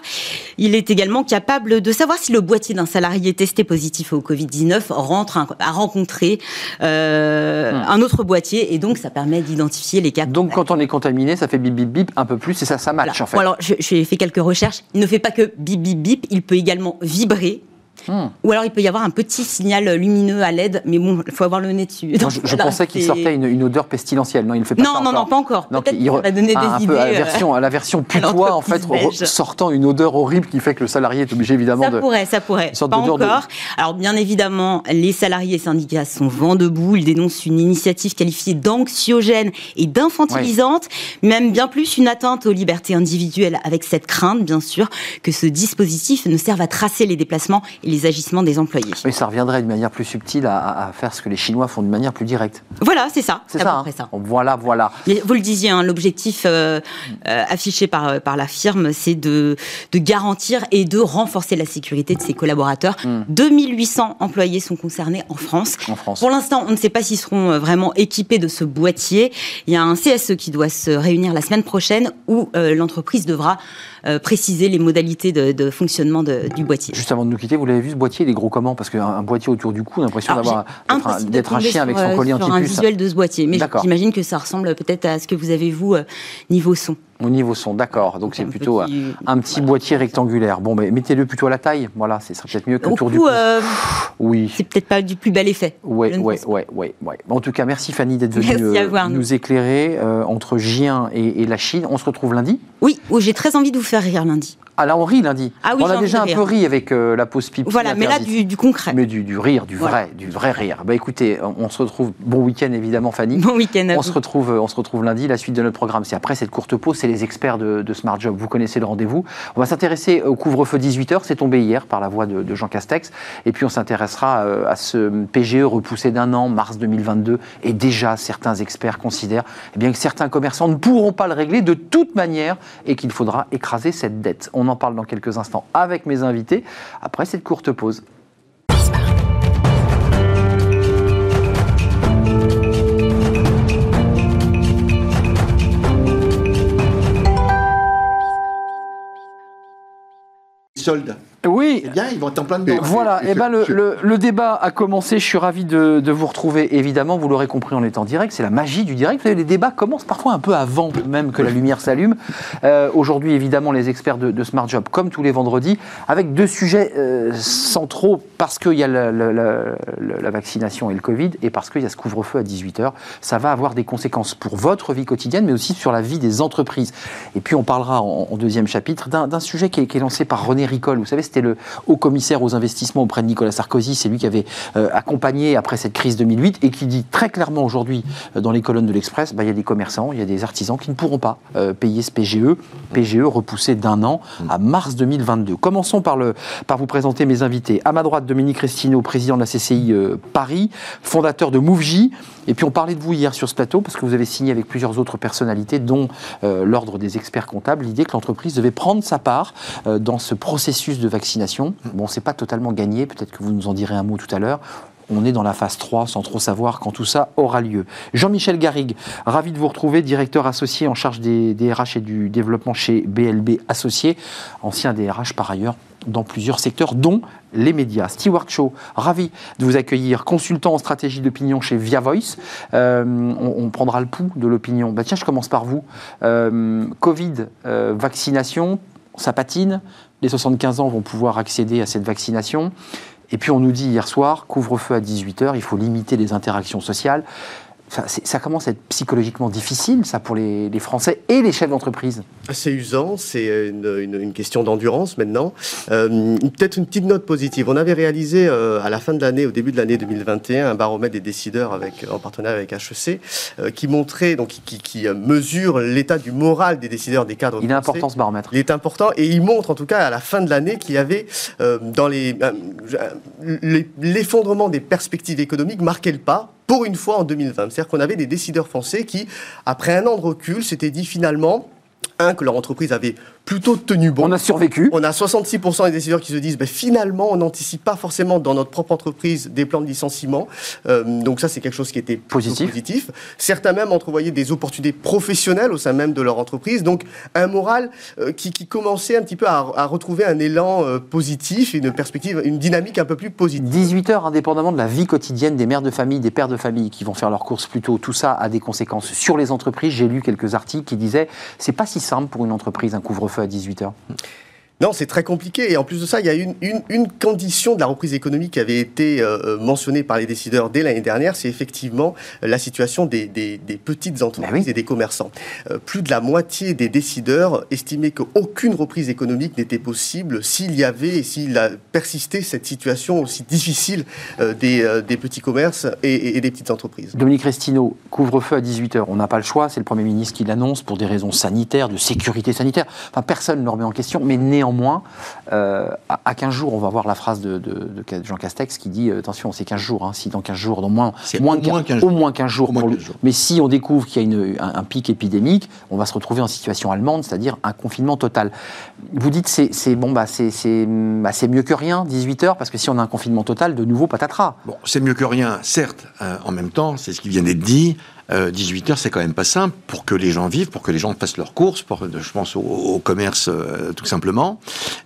il est également capable de savoir si le boîtier d'un salarié testé positif au Covid-19 rentre a rencontré euh, hmm. un autre boîtier et donc ça permet d'identifier les cas. Donc quand on est contaminé, ça fait bip bip bip un peu plus et ça ça match en fait. Bon, alors j'ai fait quelques recherches. Il ne fait pas que bip bip bip, il peut également vibrer Hmm. Ou alors il peut y avoir un petit signal lumineux à LED, mais bon, il faut avoir le nez dessus. je, pensais qu'il sortait une, odeur pestilentielle. Non, il ne fait pas non, ça non, encore. Non, pas encore. Peut-être qu'il va donner des idées. à la version, à la version putois, en fait, sortant une odeur horrible qui fait que le salarié est obligé évidemment ça de. Ça pourrait, ça pourrait. Pas encore. Alors bien évidemment, les salariés et syndicats sont vent debout. Ils dénoncent une initiative qualifiée d'anxiogène et d'infantilisante, même bien plus une atteinte aux libertés individuelles, avec cette crainte, bien sûr, que ce dispositif ne serve à tracer les déplacements et les agissements des employés. Mais ça reviendrait d'une manière plus subtile à, faire ce que les Chinois font d'une manière plus directe. Voilà, c'est ça. C'est ça, hein. Voilà, voilà. vous le disiez, hein, l'objectif euh, euh, affiché par, euh, par la firme, c'est de, de garantir et de renforcer la sécurité de ses collaborateurs. 2800 hmm. employés sont concernés en France. En France. Pour l'instant, on ne sait pas s'ils seront vraiment équipés de ce boîtier. Il y a un CSE qui doit se réunir la semaine prochaine où l'entreprise devra préciser les modalités de, fonctionnement du boîtier. Juste avant de nous quitter, vous l'avez vu, ce boîtier, il est gros comment? Parce qu'un boîtier autour du cou, on a l'impression d'avoir d'être un, chien avec son collier anti-puce. un visuel de ce boîtier, mais j'imagine que ça ressemble peut-être à ce que vous avez vous euh, niveau son. Au niveau son, d'accord. Donc c'est plutôt un petit boîtier rectangulaire. Bon, mais mettez-le plutôt à la taille. Voilà, ce serait peut-être mieux que autour du cou. Euh, oui. C'est peut-être pas du plus bel effet. Oui, oui, oui, oui. En tout cas, merci Fanny d'être venue euh, nous éclairer entre Gien et, et, la Chine. On se retrouve lundi. Oui, j'ai très envie de vous faire rire lundi. Ah là, on rit lundi. Ah on a déjà un peu ri avec euh, la pause pipe. Voilà, mais là, du, concret. Mais du, rire, du vrai, du vrai rire. Bah écoutez, on, se retrouve. Bon week-end évidemment, Fanny. Bon week-end. On se retrouve, on se retrouve lundi. La suite de notre programme, c'est après cette courte pause. Les experts de, Smart Job. Vous connaissez le rendez-vous. On va s'intéresser au couvre-feu 18 h C'est tombé hier par la voix de, Jean Castex. Et puis on s'intéressera euh, à ce PGE repoussé d'un an, mars 2022. Et déjà, certains experts considèrent eh bien que certains commerçants ne pourront pas le régler de toute manière et qu'il faudra écraser cette dette. On en parle dans quelques instants avec mes invités après cette courte pause. Soldes. Oui. Eh bien, ils vont être en plein dedans. Voilà, et, eh ben le, débat a commencé. Je suis ravi de, vous retrouver. Évidemment, vous l'aurez compris, en étant direct. C'est la magie du direct. les débats commencent parfois un peu avant même que la lumière s'allume. Euh, aujourd'hui, évidemment, les experts de, Smart Job, comme tous les vendredis, avec deux sujets euh, centraux parce qu'il y a la, vaccination et le Covid et parce qu'il y a ce couvre-feu à 18h. Ça va avoir des conséquences pour votre vie quotidienne, mais aussi sur la vie des entreprises. Et puis, on parlera en, deuxième chapitre d'un sujet qui est, qui est lancé par René Ricol. Vous savez, c'était le haut commissaire aux investissements auprès de Nicolas Sarkozy. C'est lui qui avait euh, accompagné après cette crise 2008 et qui dit très clairement aujourd'hui euh, dans les colonnes de l'Express, bah, il y a des commerçants, il y a des artisans qui ne pourront pas euh, payer ce PGE. PGE repoussé d'un an à mars 2022. Commençons par, le, par vous présenter mes invités. À ma droite, Dominique Restineau, président de la CCI Paris, fondateur de MoveJ. Et puis on parlait de vous hier sur ce plateau parce que vous avez signé avec plusieurs autres personnalités, dont l'ordre des experts comptables, l'idée que l'entreprise devait prendre sa part dans ce processus de vaccination. Bon, c'est pas totalement gagné, peut-être que vous nous en direz un mot tout à l'heure. On est dans la phase 3 sans trop savoir quand tout ça aura lieu. Jean-Michel Garrigue, ravi de vous retrouver, directeur associé en charge des, RH et du développement chez BLB Associés, ancien DRH par ailleurs dans plusieurs secteurs, dont les médias. Stewart Shaw, ravi de vous accueillir, consultant en stratégie d'opinion chez Via Voice. Euh, on, prendra le pouls de l'opinion. Bah, tiens, je commence par vous. Euh, Covid, euh, vaccination, ça patine. Les 75 ans vont pouvoir accéder à cette vaccination. Et puis on nous dit hier soir, couvre-feu à 18h, il faut limiter les interactions sociales. Ça, commence à être psychologiquement difficile, ça, pour les, les Français et les chefs d'entreprise. C'est usant, c'est une, une- une question d'endurance maintenant. Euh, Peut-être une petite note positive. On avait réalisé euh, à la fin de l'année, au début de l'année 2021, un baromètre des décideurs avec, en partenariat avec HEC, euh, qui montrait, donc qui, euh, mesure l'état du moral des décideurs des cadres. Il est français. important ce baromètre. Il est important et il montre en tout cas à la fin de l'année qu'il y avait dans les- l'effondrement des perspectives économiques marquait le pas pour une fois en 2020. C'est-à-dire qu'on avait des décideurs français qui, après un an de recul, s'étaient dit finalement un que leur entreprise avait plutôt tenu bon. On a survécu. On a 66% des décideurs qui se disent ben, finalement, on n'anticipe pas forcément dans notre propre entreprise des plans de licenciement. Euh, donc, ça, c'est quelque chose qui était plutôt Positif. positif. Certains même entrevoyaient des opportunités professionnelles au sein même de leur entreprise. Donc, un moral euh, qui, qui commençait un petit peu à, à retrouver un élan euh, positif une perspective, une dynamique un peu plus positive. 18 heures indépendamment de la vie quotidienne des mères de famille, des pères de famille qui vont faire leurs courses plus tôt, tout ça a des conséquences sur les entreprises. J'ai lu quelques articles qui disaient c'est pas si pour une entreprise un couvre-feu à 18 heures? Non, c'est très compliqué. Et en plus de ça, il y a une, une, une condition de la reprise économique qui avait été euh, mentionnée par les décideurs dès l'année dernière, c'est effectivement euh, la situation des, des, des petites entreprises Ben oui. et des commerçants. Euh, plus de la moitié des décideurs estimaient qu'aucune reprise économique n'était possible s'il y avait et s'il a persisté cette situation aussi difficile euh, des, euh, des petits commerces et, et- et des petites entreprises. Dominique Restino, couvre-feu à 18h, on n'a pas le choix, c'est le Premier ministre qui l'annonce pour des raisons sanitaires, de sécurité sanitaire. Enfin, personne ne le remet en question, mais néanmoins, euh, à, à 15 jours, on va voir la phrase de, de- de Jean Castex qui dit euh, attention, c'est 15 jours, hein, si dans 15 jours, dans moins, au moins 15 au moins 15 jours, Au moins pour le- 15 jours. mais si on découvre qu'il y a une- un, un pic épidémique, on va se retrouver en situation allemande, c'est-à-dire un confinement total. Vous dites c'est c'est bon, bah, c'est c'est- bah, mieux que rien, 18 heures, parce que si on a un confinement total, de nouveau patatras. Bon, c'est mieux que rien, certes. euh, en même temps, c'est ce qui vient d'être dit. 18 heures, c'est quand même pas simple pour que les gens vivent, pour que les gens fassent leurs courses. Je pense au, au commerce, euh, tout simplement.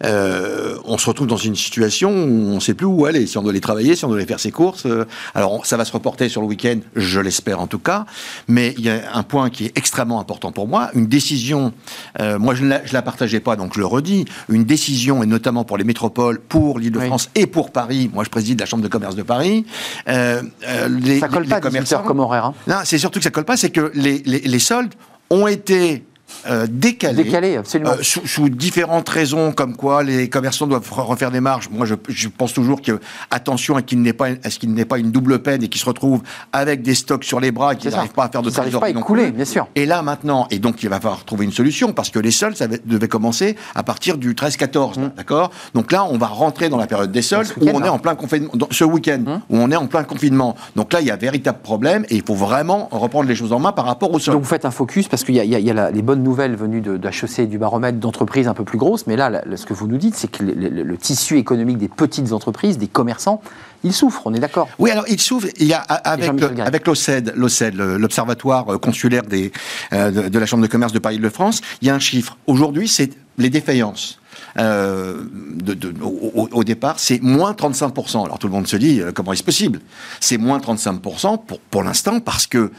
Euh, on se retrouve dans une situation où on ne sait plus où aller. Si on doit aller travailler, si on doit aller faire ses courses. euh, alors, ça va se reporter sur le week-end, je l'espère en tout cas. Mais il y a un point qui est extrêmement important pour moi. Une décision. euh, moi, je ne la, la partageais pas, donc le redis. Une décision, et notamment pour les métropoles, pour l'Île-de-France et pour Paris. Moi, je préside la Chambre de commerce de Paris. euh, euh, les, Ça colle les- pas les à 18 heures comme horaire. hein. non, c'est surtout que ça colle pas, c'est que les, les, les soldes ont été euh, décalés. Décalé, absolument. euh, sous, sous différentes raisons, comme quoi les commerçants doivent re- refaire des marges. Moi, je, je pense toujours que attention à qu'il n'ait pas, à ce qu'il n'ait pas une double peine et qu'ils se retrouvent avec des stocks sur les bras et qu'ils n'arrivent pas à faire de n'arrivent non écouler, plus. bien sûr. Et là maintenant, et donc il va falloir trouver une solution parce que les soldes ça va- devaient commencer à partir du 13-14, Mmh. d'accord? Donc là, on va rentrer dans la période des soldes où on est là. en plein confinement, ce week-end Mmh. où on est en plein confinement. Donc là, il y a un véritable problème et il faut vraiment reprendre les choses en main par rapport aux soldes. Donc vous faites un focus parce qu'il y a, il y a- il y a la- les bonnes nouvelles venues de, de HEC et du baromètre d'entreprises un peu plus grosses, mais là, ce que vous nous dites, c'est que le, le- le tissu économique des petites entreprises, des commerçants, il souffre, on est d'accord? Oui, alors il y a avec, Jean-Michel le- Garry. avec l'OCED, l'OCED, le- l'Observatoire euh, consulaire des, euh, de, de la Chambre de commerce de Paris-de-France, il y a un chiffre. Aujourd'hui, c'est les défaillances. Euh, de- de- au, au- au départ, c'est moins 35%. Alors tout le monde se dit, euh, comment est-ce possible? C'est moins 35% pour, pour l'instant parce que,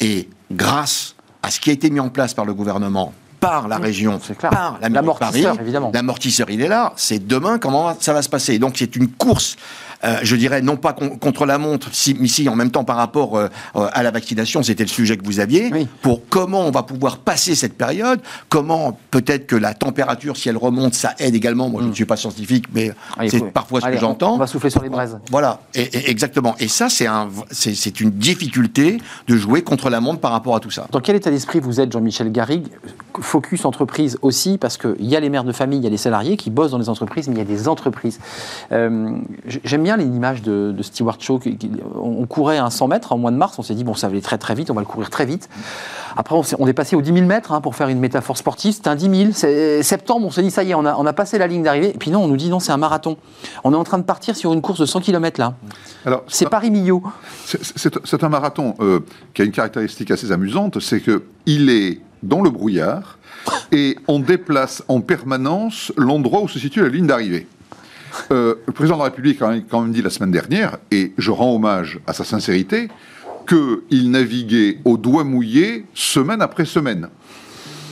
et grâce à ce qui a été mis en place par le gouvernement, par la région, clair. par la mairie de Paris. L'amortisseur, il est là. C'est demain comment ça va se passer? Donc c'est une course, euh, je dirais, non pas con- contre la montre, si, mais si en même temps par rapport euh, euh, à la vaccination, c'était le sujet que vous aviez, Oui. pour comment on va pouvoir passer cette période, comment peut-être que la température, si elle remonte, ça aide également. Moi, je ne suis pas scientifique, mais Allez, c'est parfois ce Allez, que j'entends. On va souffler sur les braises. Voilà, et, et- exactement. Et ça, c'est un, c'est c'est une difficulté de jouer contre la montre par rapport à tout ça. Dans quel état d'esprit vous êtes, Jean-Michel Garrigue? Focus entreprise aussi, parce qu'il y a les mères de famille, il y a les salariés qui bossent dans les entreprises, mais il y a des entreprises. Euh, J'aime bien l'image de, de Stewart Shaw. qui- qui- on courait un 100 mètres en mois de mars, on s'est dit, bon, ça va aller très très vite, on va le courir très vite. Après, on, est passé aux 10 000 mètres, hein, pour faire une métaphore sportive, c'était un 10 000. C'est- Septembre, on s'est dit, ça y est, on a, on a passé la ligne d'arrivée. Et puis non, on nous dit, non, c'est un marathon. On est en train de partir sur une course de 100 km là. Alors, C'est Paris-Millau. C'est- C'est c'est un marathon euh, qui a une caractéristique assez amusante, c'est que il est dans le brouillard et on déplace en permanence l'endroit où se situe la ligne d'arrivée. Euh, le président de la République a quand même- dit la semaine dernière, et je rends hommage à sa sincérité, qu'il naviguait au doigt mouillé semaine après semaine.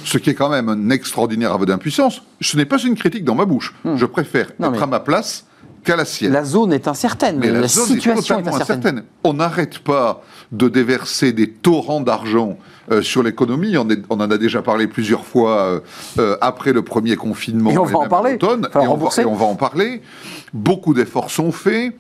Ce qui est quand même un extraordinaire aveu d'impuissance. Ce n'est pas une critique dans ma bouche. Je préfère Hmm. Non, être mais- à ma place qu'à la sienne. La zone est incertaine, Mais la, situation est incertaine. incertaine. On n'arrête pas de déverser des torrents d'argent euh, sur l'économie. On, en a déjà parlé plusieurs fois euh, euh, après le premier confinement. Et on va en parler. Et on, va, rembourser. et on va en parler. Beaucoup d'efforts sont faits.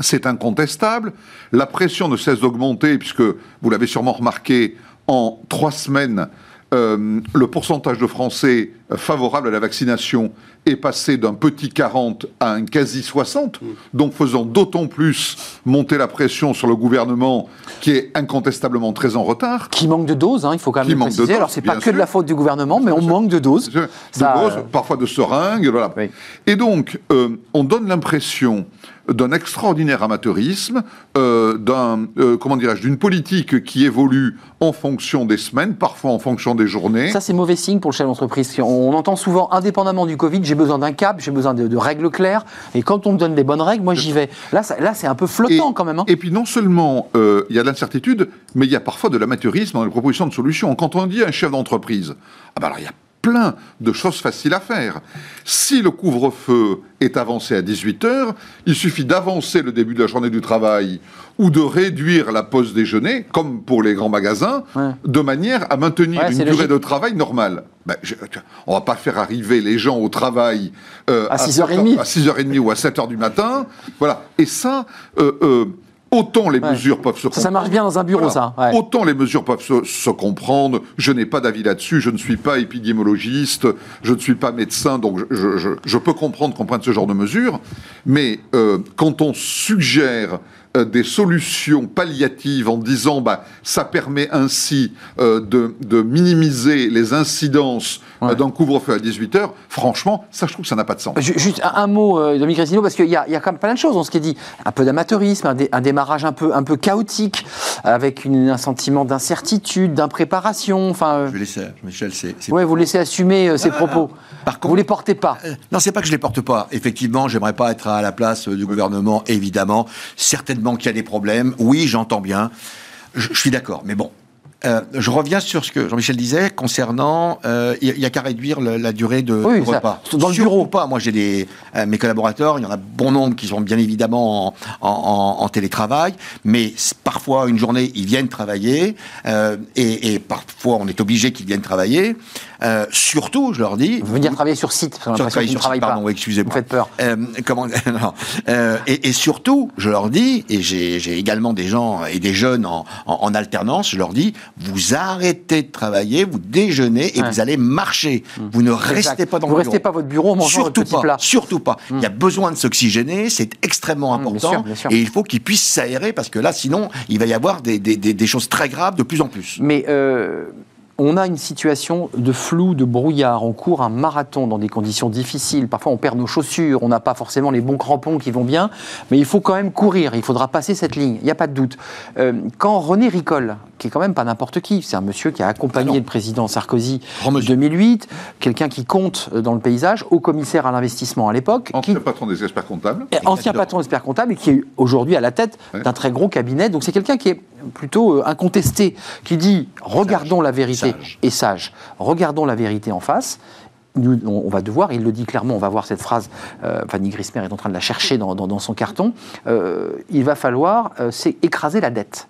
C'est incontestable. La pression ne cesse d'augmenter, puisque vous l'avez sûrement remarqué, en trois semaines, le pourcentage de Français favorables à la vaccination est passé d'un petit 40 à un quasi 60, donc faisant d'autant plus monter la pression sur le gouvernement qui est incontestablement très en retard. Qui manque de doses, hein, il faut quand même Qui le manque de préciser. doses, Alors, c'est pas que de la faute du gouvernement, mais on manque de doses. De Ça, doses, euh, parfois de seringues, voilà. Oui. Et donc, euh, on donne l'impression d'un extraordinaire amateurisme, euh, d'un, euh, comment dirais-je, d'une politique qui évolue en fonction des semaines, parfois en fonction des journées. Ça, c'est mauvais signe pour le chef d'entreprise. On, on entend souvent, indépendamment du Covid, j'ai besoin d'un cap, j'ai besoin de, de règles claires. Et quand on me donne des bonnes règles, moi, j'y vais. Là, ça- là c'est un peu flottant quand même. hein. Et puis non seulement euh, il y a de l'incertitude, mais il y a parfois de l'amateurisme dans les propositions de solutions. Quand on dit à un chef d'entreprise, ah ben alors il y a plein de choses faciles à faire. Si le couvre-feu est avancé à 18h, il suffit d'avancer le début de la journée du travail ou de réduire la pause déjeuner, comme pour les grands magasins, Ouais. de manière à maintenir Ouais, une durée logique. de travail normale. Ben, je- on va pas faire arriver les gens au travail euh, À 6h30. à 6h30 ou à 7h du matin. Voilà. Et ça, euh, euh, autant les Ouais. mesures peuvent se Ça, ça marche bien dans un bureau, voilà. ça. ouais. Autant les mesures peuvent se, se comprendre. Je n'ai pas d'avis là-dessus. Je ne suis pas épidémiologiste. Je ne suis pas médecin. Donc, je, je- je- je peux comprendre qu'on prenne ce genre de mesures. Mais euh, quand on suggère euh, des solutions palliatives en disant bah, ça permet ainsi euh, de, de minimiser les incidences euh, Ouais. d'un couvre-feu à 18h, franchement, ça, je trouve que ça n'a pas de sens. Ju- Juste un, un mot, euh, Dominique Cristino, parce qu'il y, a- il y a quand même plein de choses dans ce qui est dit. Un peu d'amateurisme, un, dé- un démarrage un peu, un peu chaotique, avec une- un sentiment d'incertitude, d'impréparation. Enfin, euh, Je vais laisser, Michel, c'est. ouais, vous laissez assumer euh, ces propos. Par vous contre, les portez pas. Euh, Non, c'est pas que je les porte pas. Effectivement, j'aimerais pas être à la place du gouvernement, évidemment. Certainement qu'il y a des problèmes. Oui, j'entends bien. Je, je suis d'accord. Mais bon. Euh, je reviens sur ce que Jean-Michel disait concernant euh, il n'y a, qu'à réduire le- la durée de Oui, ça, repas. dans le bureau. pas. Moi, j'ai des euh, mes collaborateurs. Il y en a bon nombre qui sont bien évidemment en, en- en- en télétravail, mais parfois une journée ils viennent travailler euh, et, et parfois on est obligé qu'ils viennent travailler. Euh, surtout, je leur dis, Venir travailler sur site, sur qu'ils ne sur pas. pardon, excusez-moi. Vous faites peur. Euh, comment non. Euh, et, et surtout, je leur dis, et j'ai j'ai également des gens et des jeunes en, en- en alternance, je leur dis, vous arrêtez de travailler, vous déjeunez et Ouais. vous allez marcher. Vous ne restez pas dans Vous le restez bureau. pas à votre bureau en mangeant Surtout votre petit pas, plat. surtout pas. Il y a besoin de s'oxygéner, c'est extrêmement Mm, bien important. sûr, bien sûr. Et il faut qu'ils puissent s'aérer parce que là, sinon, il va y avoir des, des- des- des choses très graves de plus en plus. Mais euh, on a une situation de flou, de brouillard. On court un marathon dans des conditions difficiles. Parfois, on perd nos chaussures. On n'a pas forcément les bons crampons qui vont bien. Mais il faut quand même courir. Il faudra passer cette ligne. Il n'y a pas de doute. Euh, quand René Ricol, qui est quand même pas n'importe qui, c'est un monsieur qui a accompagné le président Sarkozy en monsieur. 2008, quelqu'un qui compte euh, dans le paysage, au commissaire à l'investissement à l'époque, qui Ancien patron des experts comptables. et ancien patron d'expert comptable et qui est aujourd'hui à la tête Ouais. d'un très gros cabinet. Donc c'est quelqu'un qui est plutôt euh, incontesté, qui dit regardons la vérité Sage. et sage, regardons la vérité en face. Nous, on, va devoir, il le dit clairement, on va voir cette phrase, euh, Fanny Grismer est en train de la chercher dans, dans- dans son carton, euh, il va falloir, euh, c'est écraser la dette.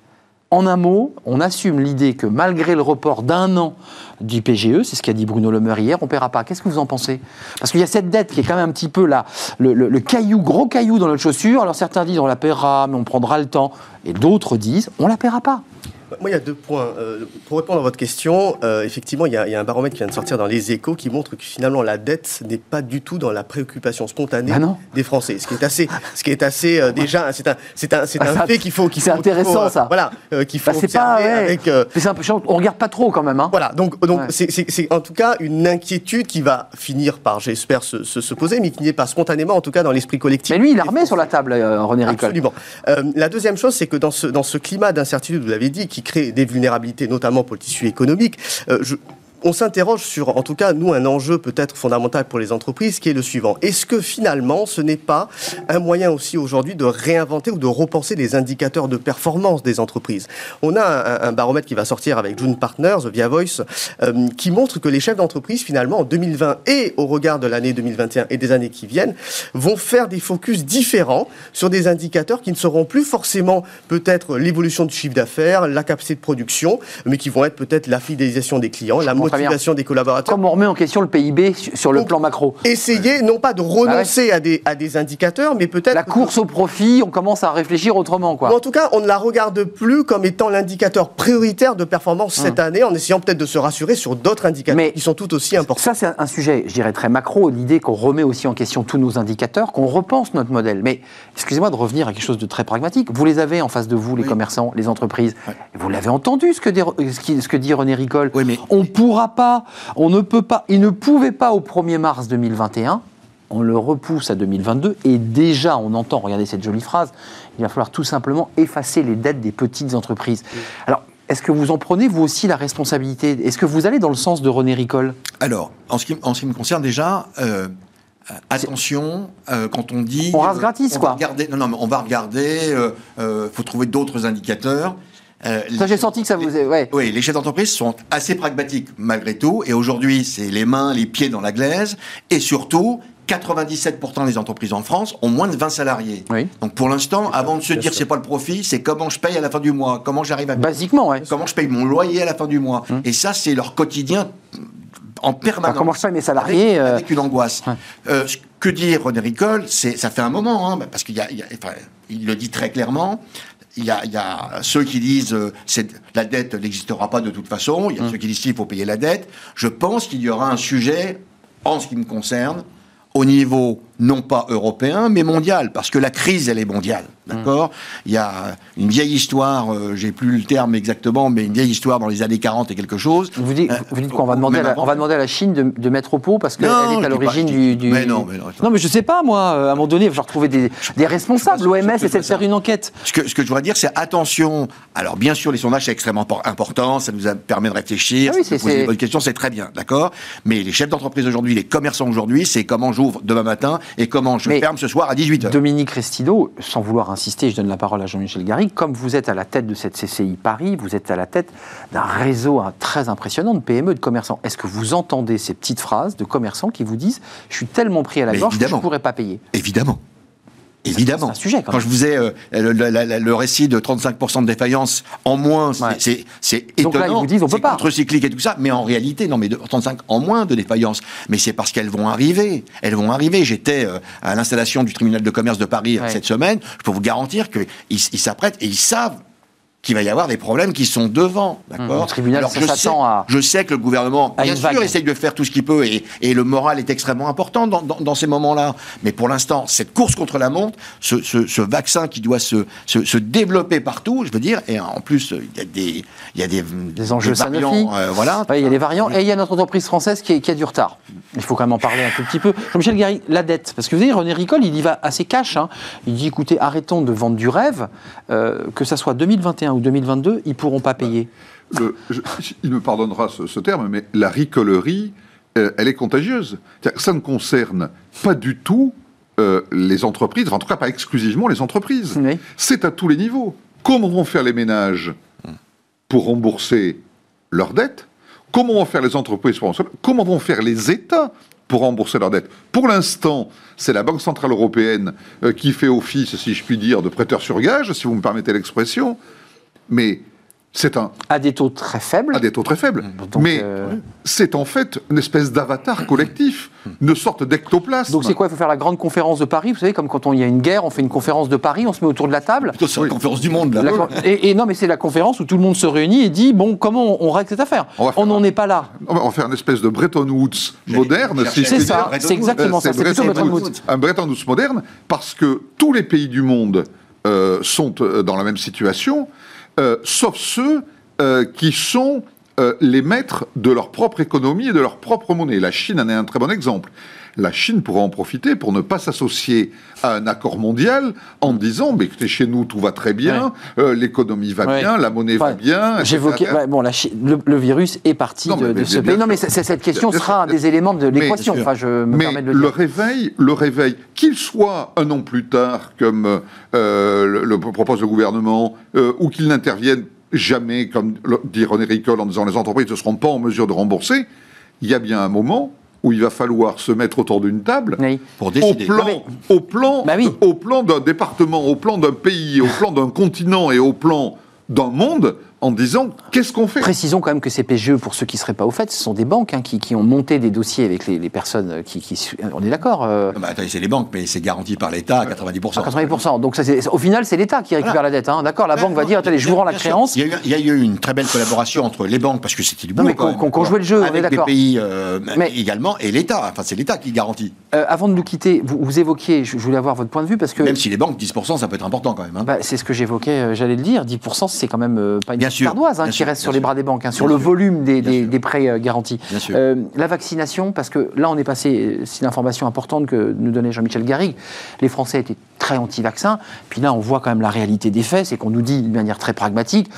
En un mot, on assume l'idée que malgré le report d'un an du PGE, c'est ce qu'a dit Bruno Le Maire hier, on ne paiera pas. Qu'est-ce que vous en pensez? Parce qu'il y a cette dette qui est quand même un petit peu là, le, le- le caillou, gros caillou dans notre chaussure. Alors certains disent on la paiera, mais on prendra le temps. Et d'autres disent on la paiera pas. Moi, il y a deux points. Euh, pour répondre à votre question, euh, effectivement, il y, a, il y a un baromètre qui vient de sortir dans les échos qui montre que finalement la dette n'est pas du tout dans la préoccupation spontanée Ah des Français. Ce qui est assez, ce qui est assez euh, déjà, c'est un, c'est un, c'est Ah, un fait qu'il faut, qu'il c'est faut- qu'il faut, intéressant, ça. Voilà, qu'il faut Bah, c'est pas. observer ouais. avec. Mais c'est un peu chiant, on regarde pas trop quand même. Hein. voilà, donc donc Ouais. c'est- c'est c'est en tout cas une inquiétude qui va finir par, j'espère, se, se, se poser, mais qui n'est pas spontanément, en tout cas dans l'esprit collectif. Mais lui, il a remis sur la table, René Ricol. Absolument. La deuxième chose, c'est que dans ce, dans ce climat d'incertitude, vous l'avez dit, qui crée des vulnérabilités, notamment pour le tissu économique, euh, on s'interroge sur, en tout cas, nous, un enjeu peut-être fondamental pour les entreprises, qui est le suivant. Est-ce que finalement, ce n'est pas un moyen aussi aujourd'hui de réinventer ou de repenser les indicateurs de performance des entreprises? On a un, baromètre qui va sortir avec June Partners, via Voice, euh, qui montre que les chefs d'entreprise, finalement, en 2020 et au regard de l'année 2021 et des années qui viennent, vont faire des focus différents sur des indicateurs qui ne seront plus forcément peut-être l'évolution du chiffre d'affaires, la capacité de production, mais qui vont être peut-être la fidélisation des clients, motivation des collaborateurs. Comme on remet en question le PIB sur le plan macro. Essayer non pas de renoncer à, des, à des indicateurs, mais peut-être... La course au profit, on commence à réfléchir autrement. Quoi. en tout cas, on ne la regarde plus comme étant l'indicateur prioritaire de performance cette hum. année, en essayant peut-être de se rassurer sur d'autres indicateurs mais qui sont tout aussi importants. Ça, c'est un sujet, je dirais, très macro, l'idée qu'on remet aussi en question tous nos indicateurs, qu'on repense notre modèle. Mais excusez-moi de revenir à quelque chose de très pragmatique. Vous les avez en face de vous, les commerçants, les entreprises. Vous l'avez entendu, ce que, dit, ce, que dit René Ricol. Oui, mais... On ne pourra pas, on ne peut pas, il ne pouvait pas au 1er mars 2021 on le repousse à 2022 et déjà on entend, regardez cette jolie phrase, il va falloir tout simplement effacer les dettes des petites entreprises. Alors, est-ce que vous en prenez vous aussi la responsabilité? Est-ce que vous allez dans le sens de René Ricol? Alors, en ce, qui, en ce qui me concerne déjà, euh, attention, euh, quand on dit... On rase gratis, quoi. non, non, mais on va regarder, il euh, faut trouver d'autres indicateurs. Euh, ça, j'ai senti que ça vous. Ouais. Oui, les chefs d'entreprise sont assez pragmatiques malgré tout. Et aujourd'hui, c'est les mains, les pieds dans la glaise. Et surtout, 97% des entreprises en France ont moins de 20 salariés. Oui. Donc pour l'instant, avant de se dire c'est pas le profit, c'est comment je paye à la fin du mois, comment j'arrive à basiquement, ouais. comment je paye mon loyer à la fin du mois. Hum. Et ça, c'est leur quotidien en permanence. comment je paye mes salariés avec, euh, une angoisse. Euh, que dit René Ricol, c'est ça fait un moment, hein, parce qu'il y a, il le dit très clairement il y, a, ceux qui disent euh, la dette n'existera pas de toute façon, il y a mmh. ceux qui disent qu'il faut payer la dette. Je pense qu'il y aura un sujet, en ce qui me concerne, au niveau non pas européen, mais mondial, parce que la crise, elle est mondiale. D'accord? Il y a une vieille histoire, euh, j'ai plus le terme exactement, mais une vieille histoire dans les années 40 et quelque chose. Vous dites, vous dites qu'on va demander, à la, on va demander à la Chine de, mettre au pot parce qu'elle est à l'origine du, Mais non, mais non, non, mais je sais pas, moi, à un moment donné, il va retrouver des, des responsables. L'OMS essaie de faire une enquête. Ce que, ce que je voudrais dire, c'est attention. Alors, bien sûr, les sondages, c'est extrêmement important, ça nous permet de réfléchir, ah oui, de poser des bonnes questions, c'est très bien, d'accord? Mais les chefs d'entreprise aujourd'hui, les commerçants aujourd'hui, c'est comment j'ouvre demain matin et comment je ferme ce soir à 18h. Dominique Restido, sans vouloir insister, je donne la parole à Jean-Michel Garry, comme vous êtes à la tête de cette CCI Paris, vous êtes à la tête d'un réseau hein, très impressionnant de PME, de commerçants. Est-ce que vous entendez ces petites phrases de commerçants qui vous disent « je suis tellement pris à la gorge que je ne pourrais pas payer » Évidemment. Évidemment. sujet, quand, je vous ai euh, le, récit de 35% de défaillance en moins, c'est étonnant. Donc là, ils vous disent on peut pas. Contre-cyclique et tout ça, mais en réalité, non, mais 35 en moins de défaillance. Mais c'est parce qu'elles vont arriver. Elles vont arriver. J'étais euh, à l'installation du tribunal de commerce de Paris euh, cette semaine. Je peux vous garantir qu'ils s'apprêtent et ils savent qu'il va y avoir des problèmes qui sont devant. D'accord Le tribunal Alors, je, sais, à, je sais que le gouvernement, bien sûr, essaye de faire tout ce qu'il peut et, et, le moral est extrêmement important dans, dans, dans ces moments-là. Mais pour l'instant, cette course contre la montre, ce, ce, ce vaccin qui doit se, se, se, développer partout, je veux dire, et en plus, il y a des, il y a des, des enjeux des variants. Euh, voilà. il y a des variants et il y a notre entreprise française qui, qui, a du retard. Il faut quand même en parler un tout petit peu. Jean-Michel Gary, la dette. Parce que vous savez, René Ricol, il y va assez cash. Hein. Il dit écoutez, arrêtons de vendre du rêve, euh, que ça soit 2021 ou 2022 ils pourront pas payer. il me pardonnera ce, terme, mais la ricolerie, euh, elle est contagieuse. ça ne concerne pas du tout euh, les entreprises, en tout cas pas exclusivement les entreprises. C'est à tous les niveaux. Comment vont faire les ménages pour rembourser leurs dettes? Comment vont faire les entreprises pour Comment vont faire les États pour rembourser leurs dettes? Pour l'instant, c'est la Banque Centrale Européenne euh, qui fait office, si je puis dire, de prêteur sur gage, si vous me permettez l'expression. Mais c'est un... À des taux très faibles. À des taux très faibles. Mais euh, c'est en fait une espèce d'avatar collectif, une sorte d'ectoplasme. Donc c'est quoi? Il faut faire la grande conférence de Paris, vous savez, comme quand il y a une guerre, on fait une conférence de Paris, on se met autour de la table. Plutôt c'est la conférence du monde, là. et, non, mais c'est la conférence où tout le monde se réunit et dit, bon, comment on, règle cette affaire? On n'en est pas là. On va faire une espèce de Bretton Woods moderne, si C'est ça, c'est exactement ça. C'est Bretton Woods. Un Bretton Woods moderne, parce que tous les pays du monde euh, sont euh, dans la même situation. Euh, sauf ceux euh, qui sont euh, les maîtres de leur propre économie et de leur propre monnaie. La Chine en est un très bon exemple. La Chine pourrait en profiter pour ne pas s'associer à un accord mondial en disant mais écoutez, chez nous tout va très bien, euh, l'économie va Ouais. bien, la monnaie va bien. J'évoquais, ouais, bon, la le, le virus est parti Non, de, mais- de mais ce pays. Non, mais cette question Bien sera un des éléments de l'équation. Enfin, je me Mais permets de le le dire. réveil, le réveil, qu'il soit un an plus tard, comme euh, le, le propose le gouvernement, ou qu'il n'intervienne jamais, comme dit René Ricol, en disant les entreprises ne seront pas en mesure de rembourser, il y a bien un moment où il va falloir se mettre autour d'une table Oui. Pour au décider. plan, mais- au plan, Bah oui. au plan d'un département, au plan d'un pays, au plan d'un continent et au plan d'un monde, en disant qu'est-ce qu'on fait? Précisons quand même que ces PGE, pour ceux qui ne seraient pas au fait, ce sont des banques hein, qui, qui ont monté des dossiers avec les, les personnes qui, On est d'accord euh, bah, attendez, c'est les banques, mais c'est garanti par l'État à 90%. à 80%. Donc ça, c'est- au final, c'est l'État qui récupère la dette. hein. D'accord La banque va dire attendez, je vous rends la créance. Il y, a eu, il y a eu une très belle collaboration entre les banques, parce que c'était du Non, boulot qu'on- qu'on- qu'on jouait le jeu, on est avec les pays euh, Mais- également, et l'État. Enfin, c'est l'État qui garantit. Euh, avant de nous quitter, vous, vous évoquiez, je, je voulais avoir votre point de vue parce que Même si les banques, 10%, ça peut être important quand même. hein. bah, c'est ce que j'évoquais, euh, j'allais le dire. 10%, c'est quand même euh, pas une Bien petite sûr, ardoise hein, bien qui sûr, reste sur les bras des banques, hein, sur Bien le sûr. volume des, prêts euh, garantis. Bien sûr. Euh, la vaccination, parce que là, on est passé, c'est une information importante que nous donnait Jean-Michel Garrigue. Les Français étaient très anti-vaccins. Puis là, on voit quand même la réalité des faits, c'est qu'on nous dit de manière très pragmatique.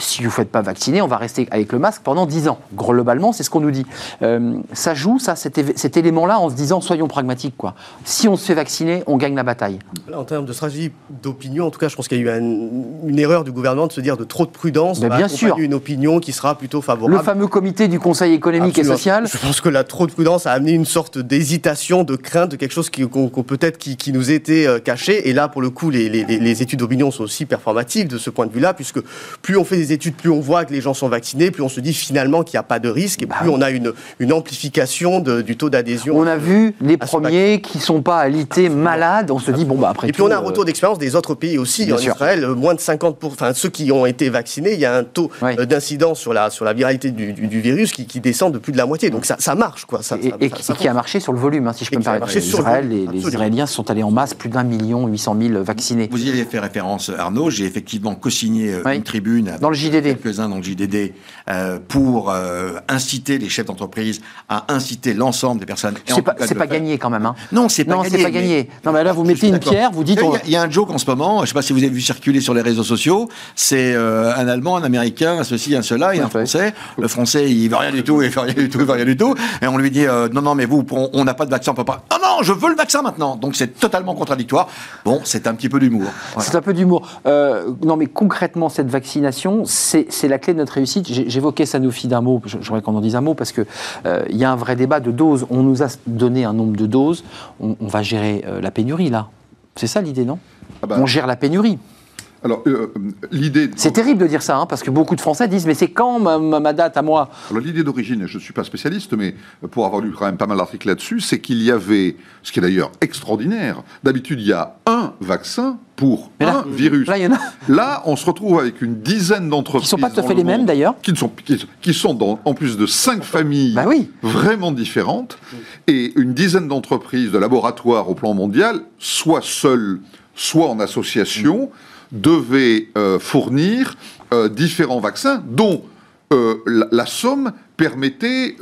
Si vous ne faites pas vacciner, on va rester avec le masque pendant 10 ans. Globalement, c'est ce qu'on nous dit. Euh, ça joue, ça, cet, élément-là, en se disant soyons pragmatiques. Quoi. Si on se fait vacciner, on gagne la bataille. En termes de stratégie d'opinion, en tout cas, je pense qu'il y a eu un- une erreur du gouvernement de se dire de trop de prudence. Mais bien sûr. une opinion qui sera plutôt Le favorable. fameux comité du Conseil économique Absolument. et social, Je pense que la trop de prudence a amené une sorte d'hésitation, de crainte de quelque chose qui, peut-être qui, qui nous était euh, caché. Et là, pour le coup, les- les études d'opinion sont aussi performatives de ce point de vue-là, puisque plus on fait des études, plus on voit que les gens sont vaccinés, plus on se dit finalement qu'il n'y a pas de risque, et Bah plus on a une, une amplification de- du taux d'adhésion. on a vu les premiers qui sont pas alités malades. On se dit, bon, bah après Et puis on a un euh, retour d'expérience des autres pays aussi. Bien en sûr. Israël, euh, moins de 50%, enfin ceux qui ont été vaccinés, il y a un taux euh, d'incidence sur la, sur la viralité du, du- du virus qui, qui descend de plus de la moitié. Donc ça, ça marche, quoi. Ça, et, ça- et ça- qui- ça et qui a marché sur le volume, hein, si je Et peux me permettre. marché sur le Israël, volume, les, les absolument. Israéliens sont allés en masse, plus d'un million huit cent mille vaccinés. Vous y avez fait référence, Arnaud. J'ai effectivement co-signé euh, Oui. une tribune avec Dans le JDD. quelques-uns dans le JDD euh, pour euh, inciter les chefs d'entreprise à inciter l'ensemble des personnes. C'est pas, pas gagné quand même. Hein. Non, c'est pas Non, gagné. c'est pas mais- gagné. Non, mais là, vous mettez une pierre, vous dites. Il y, a, il y a un joke en ce moment, je ne sais pas si vous avez vu circuler sur les réseaux sociaux, c'est euh, un Allemand, un Américain, un ceci, un cela, et un. Français. Le Français, il veut rien du tout, il veut rien du tout, il veut rien du tout. Et on lui dit, euh, non, non, mais vous, on on n'a pas de vaccin, on peut pas. Ah non, je veux le vaccin maintenant. Donc c'est totalement contradictoire. Bon, c'est un petit peu d'humour. Voilà. C'est un peu d'humour. Euh, non, mais concrètement, cette vaccination, c'est c'est la clé de notre réussite. J'évoquais Sanofi d'un mot, je- j'aimerais qu'on en dise un mot, parce qu'il il y a un vrai débat de doses. On nous a donné un nombre de doses, on, on va gérer euh, la pénurie, là. C'est ça l'idée, non? Ah bah, On gère la pénurie. Alors, euh, l'idée. C'est terrible de dire ça, hein, parce que beaucoup de Français disent Mais c'est quand ma, date à moi Alors l'idée d'origine, je ne suis pas spécialiste, mais pour avoir lu quand même pas mal d'articles là-dessus, c'est qu'il y avait, ce qui est d'ailleurs extraordinaire, d'habitude il y a un vaccin pour Mais là- un virus. Là, il y en a Là, on se retrouve avec une dizaine d'entreprises. qui sont pas tout à fait le les mêmes, d'ailleurs. Qui, ne sont, qui, qui sont dans, en plus de cinq familles Bah oui. vraiment différentes, et une dizaine d'entreprises de laboratoires au plan mondial, soit seules, soit en association, devaient euh, fournir euh, différents vaccins dont euh, la, la somme permettait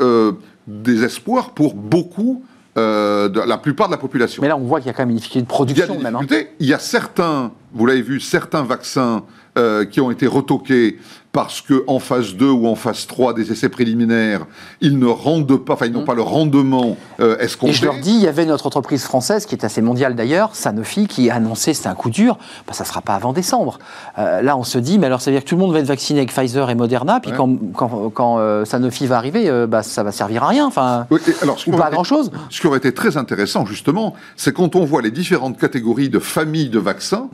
des espoirs pour beaucoup, euh, de la plupart de la population. Mais là, on voit qu'il y a quand même une difficulté de Il y a production, même. hein. Il y a certains, vous l'avez vu, certains vaccins euh, qui ont été retoqués parce que en phase 2 ou en phase 3 des essais préliminaires, ils ne rendent pas, enfin ils n'ont pas le rendement euh, Et escompté. je leur dis, il y avait notre entreprise française, qui est assez mondiale d'ailleurs, Sanofi, qui a annoncé, c'est un coup dur, bah, ça ne sera pas avant décembre. Euh, là, on se dit, mais alors ça veut dire que tout le monde va être vacciné avec Pfizer et Moderna, puis Ouais. quand, quand, quand, euh, Sanofi va arriver, euh, bah, ça va servir à rien, enfin, Oui, et alors, ce ou pas grand-chose. Ce qui aurait été très intéressant, justement, c'est quand on voit les différentes catégories de familles de vaccins,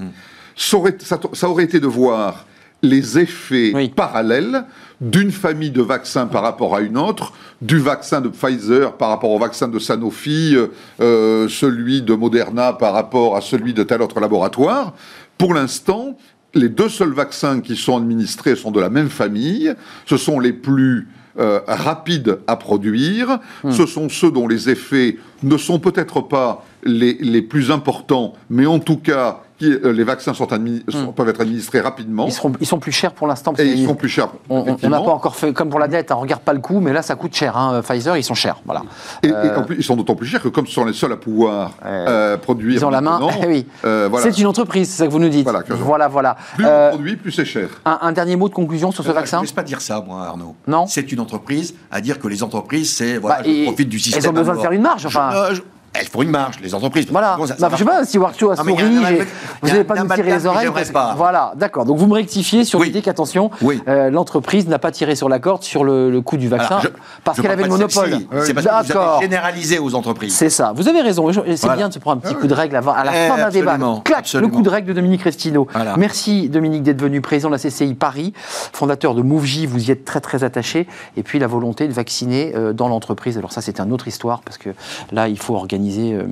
ça, aurait, ça- ça aurait été de voir les effets Oui. parallèles d'une famille de vaccins par rapport à une autre, du vaccin de Pfizer par rapport au vaccin de Sanofi, euh, euh, celui de Moderna par rapport à celui de tel autre laboratoire. Pour l'instant, les deux seuls vaccins qui sont administrés sont de la même famille. Ce sont les plus euh, rapides à produire. Ce sont ceux dont les effets ne sont peut-être pas les, les plus importants, mais en tout cas, qui, euh, les vaccins sont sont- peuvent être administrés rapidement. Ils, seront, ils sont plus chers pour l'instant. Et ils sont plus chers. On- n'a pas encore fait comme pour la dette, on regarde pas le coût, mais là ça coûte cher. hein. Pfizer, ils sont chers. Voilà. Et, et Euh, en plus, ils sont d'autant plus chers que comme ce sont les seuls à pouvoir Euh, euh, produire Ils ont la main. Eh oui. euh, voilà. C'est une entreprise, c'est ça que vous nous dites. Voilà, voilà. voilà. Plus Euh, on produit, plus c'est cher. un, un dernier mot de conclusion sur ce Euh, Je vaccin ne laisse pas dire ça, moi, Arnaud. Non. C'est une entreprise à dire que les entreprises, c'est voilà, Bah, je profite du système. elles ont besoin de faire une marge, enfin. Je- euh, je- elles font une marge, les entreprises. Voilà. Sinon, ça- ça Bah, marche je sais pas si Warcho a Non, mais souri. a Vous un n'allez pas nous amalgame tirer les oreilles. parce pas. Voilà, d'accord. Donc vous me rectifiez sur Oui. l'idée qu'attention, Oui. euh, l'entreprise n'a pas tiré sur la corde sur le, le coût du vaccin Alors, je- parce qu'elle avait le monopole. C'est parce que vous D'accord. avez généralisé aux entreprises. C'est ça. Vous avez raison. C'est Voilà. bien de se prendre un petit coup de règle avant, à la Eh, fin d'un débat. Clac, absolument. le coup de règle de Dominique Restino. Voilà. Merci Dominique d'être venu président de la CCI Paris, fondateur de MoveJ. Vous y êtes très très attaché. Et puis la volonté de vacciner euh, dans l'entreprise. Alors ça, c'est une autre histoire parce que là, il faut organiser euh,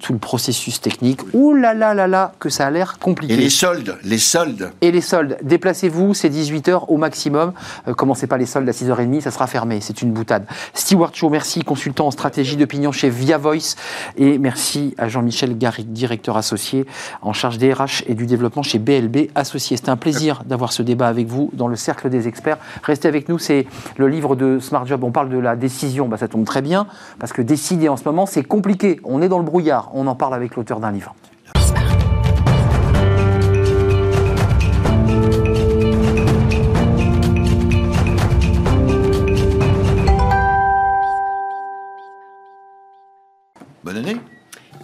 tout le processus technique. Ouh là là là là, que ça a l'air compliqué. Et les soldes, les soldes. Et les soldes, déplacez-vous, c'est 18h au maximum. Euh, commencez pas les soldes à 6h30, ça sera fermé, c'est une boutade. Stewart Shaw, merci, consultant en stratégie d'opinion chez Via Voice. Et merci à Jean-Michel Garrick, directeur associé en charge des RH et du développement chez BLB Associés. C'était un plaisir d'avoir ce débat avec vous dans le cercle des experts. Restez avec nous, c'est le livre de Smart Job. On parle de la décision, bah, ça tombe très bien, parce que décider en ce moment, c'est compliqué. On est dans le brouillard. On en parle avec l'auteur d'un livre. Bonne année.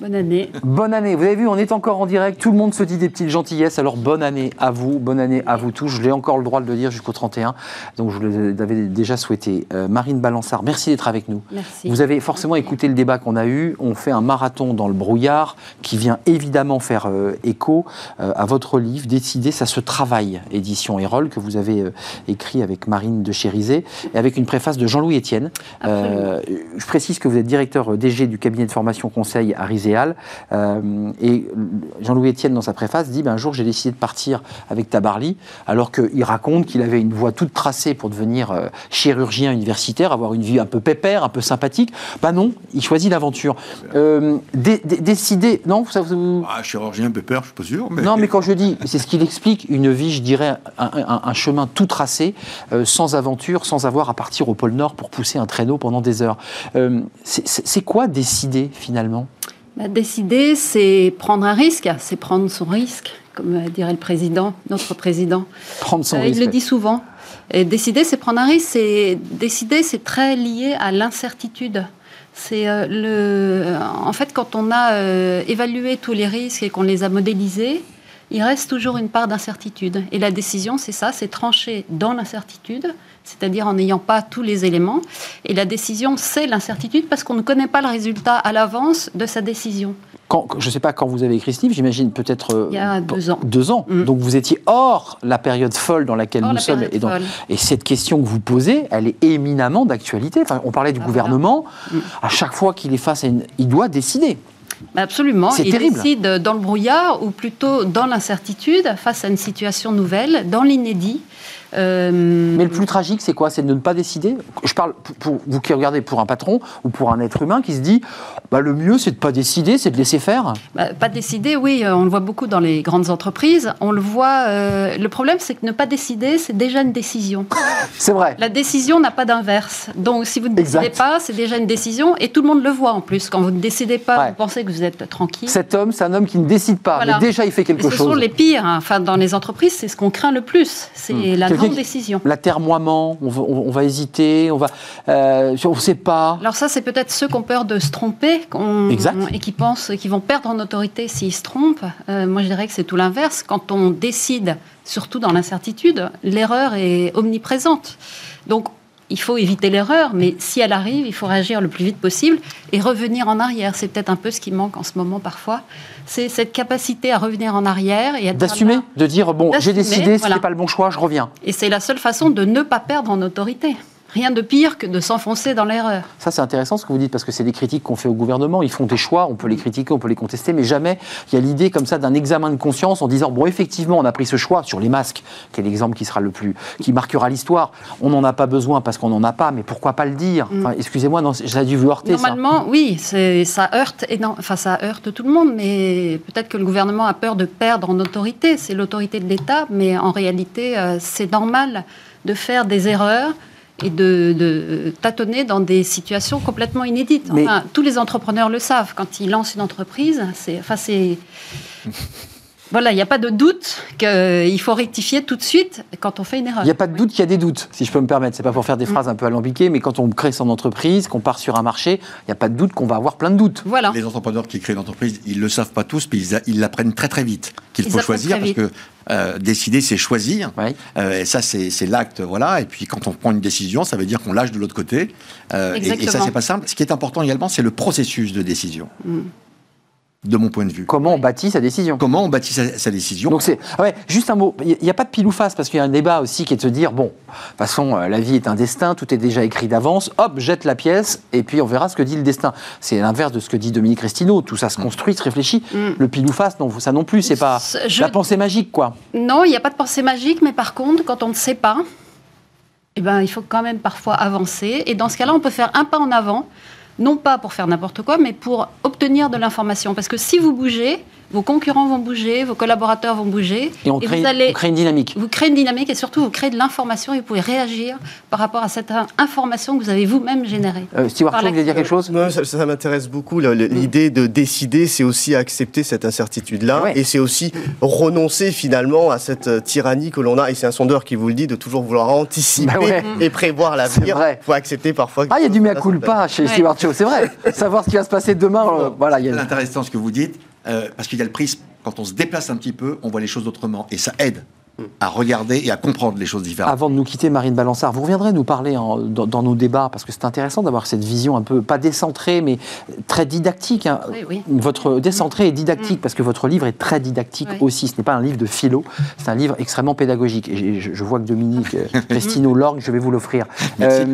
Bonne année. Bonne année. Vous avez vu, on est encore en direct. Tout le monde se dit des petites gentillesses. Alors bonne année à vous, bonne année à vous tous. Je l'ai encore le droit de le dire jusqu'au 31. Donc je vous l'avais déjà souhaité. Euh, Marine Balançard, merci d'être avec nous. Merci. Vous avez forcément écouté le débat qu'on a eu. On fait un marathon dans le brouillard qui vient évidemment faire euh, écho euh, à votre livre Décider, ça se travaille, édition Erol, que vous avez écrit avec Marine de Chérizet et avec une préface de Jean-Louis Etienne. Je précise que vous êtes directeur DG du cabinet de formation conseil à Riséal. Euh, et Jean-Louis Etienne, dans sa préface, dit ben, Un jour, j'ai décidé de partir avec Tabarly, alors qu'il raconte qu'il avait une voie toute tracée pour devenir euh, chirurgien universitaire, avoir une vie un peu pépère, un peu sympathique. Ben non, il choisit l'aventure. Euh, dé- dé- décider. Non, ça vous. Ah, chirurgien, Pepper, je suis pas sûr. Mais... Non, mais quand je dis, c'est ce qu'il explique, une vie, je dirais, un, un- un chemin tout tracé, euh, sans aventure, sans avoir à partir au pôle Nord pour pousser un traîneau pendant des heures. Euh, c'est quoi décider finalement? Bah, décider, c'est prendre un risque, c'est prendre son risque, comme euh, dirait le président, notre président. Prendre son Euh, risque. Il le dit souvent. Et décider, c'est prendre un risque. C'est décider, c'est très lié à l'incertitude. C'est euh, le. En fait, quand on a euh, évalué tous les risques et qu'on les a modélisés, il reste toujours une part d'incertitude. Et la décision, c'est ça, c'est trancher dans l'incertitude, c'est-à-dire en n'ayant pas tous les éléments. Et la décision, c'est l'incertitude parce qu'on ne connaît pas le résultat à l'avance de sa décision. Quand, je ne sais pas quand vous avez écrit ce livre, j'imagine peut-être. euh, Il y a deux ans. Deux ans. Mm. Donc vous étiez hors la période folle dans laquelle Hors nous la sommes. Et, cette question que vous posez, elle est éminemment d'actualité. Enfin, on parlait du Ah, gouvernement. voilà. Mm. À chaque fois qu'il est face à une. Il doit décider. Bah, Absolument. C'est Il terrible. décide dans le brouillard ou plutôt dans l'incertitude, face à une situation nouvelle, dans l'inédit. Euh, Mais le plus tragique, c'est quoi? C'est de ne pas décider? Je parle pour, pour vous qui regardez pour un patron ou pour un être humain qui se dit bah, le mieux, c'est de pas décider, c'est de laisser faire. bah, pas décider, oui, euh, on le voit beaucoup dans les grandes entreprises. On le voit. euh, le problème, c'est que ne pas décider, c'est déjà une décision. C'est vrai. La décision n'a pas d'inverse. Donc, si vous ne décidez pas, c'est déjà une décision, et tout le monde le voit en plus. Quand vous ne décidez pas, Ouais. vous pensez que vous êtes tranquille. Cet homme, c'est un homme qui ne décide pas, Voilà. mais déjà il fait quelque Et ce chose. sont les pires. hein. Enfin, dans les entreprises, c'est ce qu'on craint le plus. C'est Hmm. la Qui- décision. L'atermoiement, on va, on- on va hésiter, on va, euh, on ne sait pas. Alors ça, c'est peut-être ceux qui ont peur de se tromper et qui pensent qu'ils vont perdre en autorité s'ils se trompent. Euh, moi, je dirais que c'est tout l'inverse. Quand on décide, surtout dans l'incertitude, l'erreur est omniprésente. Donc, il faut éviter l'erreur, mais si elle arrive, il faut réagir le plus vite possible et revenir en arrière. C'est peut-être un peu ce qui manque en ce moment parfois. C'est cette capacité à revenir en arrière et D'assumer, de dire bon, j'ai décidé, ce voilà. n'est pas le bon choix, je reviens. Et c'est la seule façon de ne pas perdre en autorité. Rien de pire que de s'enfoncer dans l'erreur. Ça, c'est intéressant ce que vous dites, parce que c'est des critiques qu'on fait au gouvernement. Ils font des choix, on peut les critiquer, on peut les contester, mais jamais il y a l'idée comme ça d'un examen de conscience en disant bon, effectivement, on a pris ce choix sur les masques, qui est l'exemple qui sera le plus, qui marquera l'histoire. On n'en a pas besoin parce qu'on n'en a pas, mais pourquoi pas le dire? Mm. Enfin, Excusez-moi, ça a dû vous heurter, ça. Normalement, oui, c'est- ça heurte, enfin, ça heurte tout le monde, mais peut-être que le gouvernement a peur de perdre en autorité. C'est l'autorité de l'État, mais en réalité, euh, c'est normal de faire des erreurs et de, de tâtonner dans des situations complètement inédites. Mais- Enfin, tous les entrepreneurs le savent. Quand ils lancent une entreprise, c'est, enfin, c'est, voilà, il n'y a pas de doute qu'il faut rectifier tout de suite quand on fait une erreur. Il n'y a pas de doute qu'il y a des doutes, si je peux me permettre. C'est pas pour faire des phrases un peu alambiquées, mais quand on crée son entreprise, qu'on part sur un marché, il n'y a pas de doute qu'on va avoir plein de doutes. Voilà. Les entrepreneurs qui créent une entreprise, ils le savent pas tous, mais ils, l'apprennent très très vite. Qu'il faut choisir parce que euh, décider, c'est choisir. Ouais. Euh, et ça, c'est l'acte, voilà. Et puis quand on prend une décision, ça veut dire qu'on lâche de l'autre côté. Euh, et, et ça, c'est pas simple. Ce qui est important également, c'est le processus de décision. Mm. De mon point de vue. Comment on bâtit sa décision Comment on bâtit sa, sa décision Donc c'est ah ouais, juste un mot. Il n'y a pas de pile ou face parce qu'il y a un débat aussi qui est de se dire bon, de toute façon euh, la vie est un destin, tout est déjà écrit d'avance. Hop, jette la pièce et puis on verra ce que dit le destin. C'est l'inverse de ce que dit Dominique Restineau. Tout ça se construit, se réfléchit. Mm. Le pile ou face, non, ça non plus, c'est pas Je- la pensée magique quoi. Non, il n'y a pas de pensée magique, mais par contre, quand on ne sait pas, eh ben, il faut quand même parfois avancer. Et dans ce cas-là, on peut faire un pas en avant, non pas pour faire n'importe quoi, mais pour obtenir de l'information. Parce que si vous bougez, vos concurrents vont bouger, vos collaborateurs vont bouger, Et on, crée, vous allez on crée une dynamique. vous créez une dynamique et surtout vous créez de l'information et vous pouvez réagir par rapport à cette in- information que vous avez vous-même générée. Euh, Stewart, Par vous voulez dire quelque chose ça, ça m'intéresse beaucoup. le- L'idée de décider, c'est aussi accepter cette incertitude-là. Ouais. Et c'est aussi renoncer finalement à cette euh, tyrannie que l'on a. Et c'est un sondeur qui vous le dit, de toujours vouloir anticiper Bah ouais. et prévoir l'avenir. Il faut accepter parfois. que Ah, il y a du mea culpa chez Ouais. Stewart Show, c'est vrai. Savoir ce qui va se passer demain, euh, voilà. a- C'est intéressant ce que vous dites, euh, parce qu'il y a le prisme. Quand on se déplace un petit peu, on voit les choses autrement. Et ça aide à regarder et à comprendre les choses différemment. Avant de nous quitter, Marine Balançard, vous reviendrez nous parler en- dans, dans nos débats, parce que c'est intéressant d'avoir cette vision un peu, pas décentrée, mais très didactique. hein. Oui, oui. Votre décentré et didactique, parce que votre livre est très didactique Oui. aussi. Ce n'est pas un livre de philo, c'est un livre extrêmement pédagogique. Et je, je vois que Dominique euh, Restino l'orgue, je vais vous l'offrir. Euh,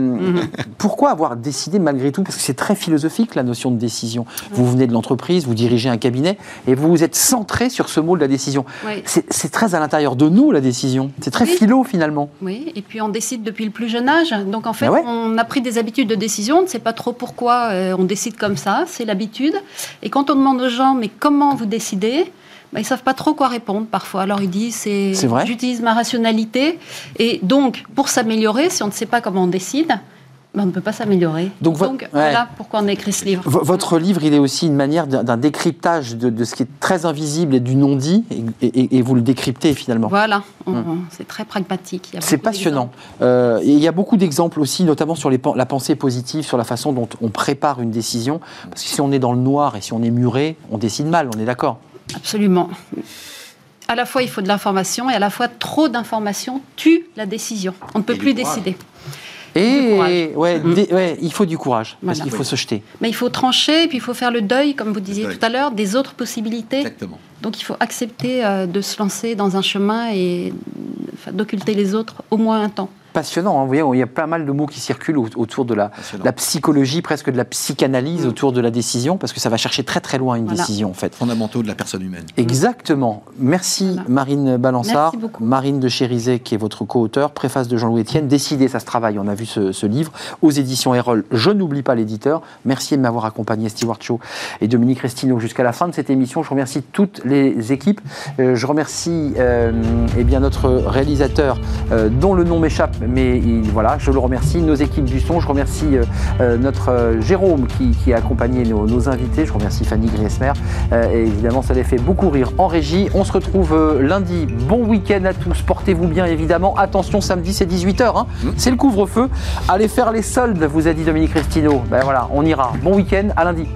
pourquoi avoir décidé malgré tout, parce que c'est très philosophique la notion de décision? Vous venez de l'entreprise, vous dirigez un cabinet, et vous vous êtes centré sur ce mot de la décision. C'est très à l'intérieur de nous, la décision. C'est très Oui. philo, finalement. Oui, et puis on décide depuis le plus jeune âge. Donc en fait, Ah ouais on a pris des habitudes de décision. On ne sait pas trop pourquoi euh, on décide comme ça. C'est l'habitude. Et quand on demande aux gens, mais comment vous décidez ben, ils savent pas trop quoi répondre parfois. Alors ils disent, c'est, j'utilise ma rationalité. Et donc, pour s'améliorer, si on ne sait pas comment on décide, ben, on ne peut pas s'améliorer. Donc, ouais. voilà pourquoi on a écrit ce livre. V- Votre livre, il est aussi une manière d'un décryptage de, de ce qui est très invisible et du non-dit, et, et- et vous le décryptez finalement. Voilà, on- c'est très pragmatique. C'est passionnant. Euh, et il y a beaucoup d'exemples aussi, notamment sur les la pensée positive, sur la façon dont on prépare une décision. Parce que si on est dans le noir et si on est muré, on décide mal, on est d'accord. Absolument. À la fois, il faut de l'information et à la fois, trop d'informations tue la décision. On ne peut Et plus décider. Et courage. ouais, Mm. ouais, il faut du courage, parce qu'il faut se jeter. Mais il faut trancher et puis il faut faire le deuil, comme vous disiez tout à l'heure, des autres possibilités. Exactement. Donc il faut accepter euh, de se lancer dans un chemin et d'occulter les autres au moins un temps. Passionnant, hein, vous voyez, il y a pas mal de mots qui circulent au- autour de la, psychologie, presque de la psychanalyse Mm. autour de la décision, parce que ça va chercher très très loin une Voilà. décision en fait. Fondamentaux de la personne humaine. Exactement. Merci Voilà. Marine Balançard, Merci. Marine de Chérizet qui est votre co-auteur, préface de Jean-Louis Etienne. Décidez, ça se travaille, on a vu ce, ce livre aux éditions Erol. Je n'oublie pas l'éditeur. Merci de m'avoir accompagné, Stewart Shaw et Dominique Restino jusqu'à la fin de cette émission. Je remercie toutes les équipes. Euh, je remercie euh, eh bien notre réalisateur euh, dont le nom m'échappe, mais il- voilà, je le remercie. Nos équipes du son, je remercie euh, euh, notre euh, Jérôme qui, qui a accompagné nos, nos invités. Je remercie Fanny Griesmer. Et évidemment, ça les fait beaucoup rire en régie. On se retrouve lundi. Bon week-end à tous. Portez-vous bien, évidemment. Attention, samedi, c'est 18h. C'est le couvre-feu. Allez faire les soldes, vous a dit Dominique Restino. Ben voilà, on ira. Bon week-end. À lundi.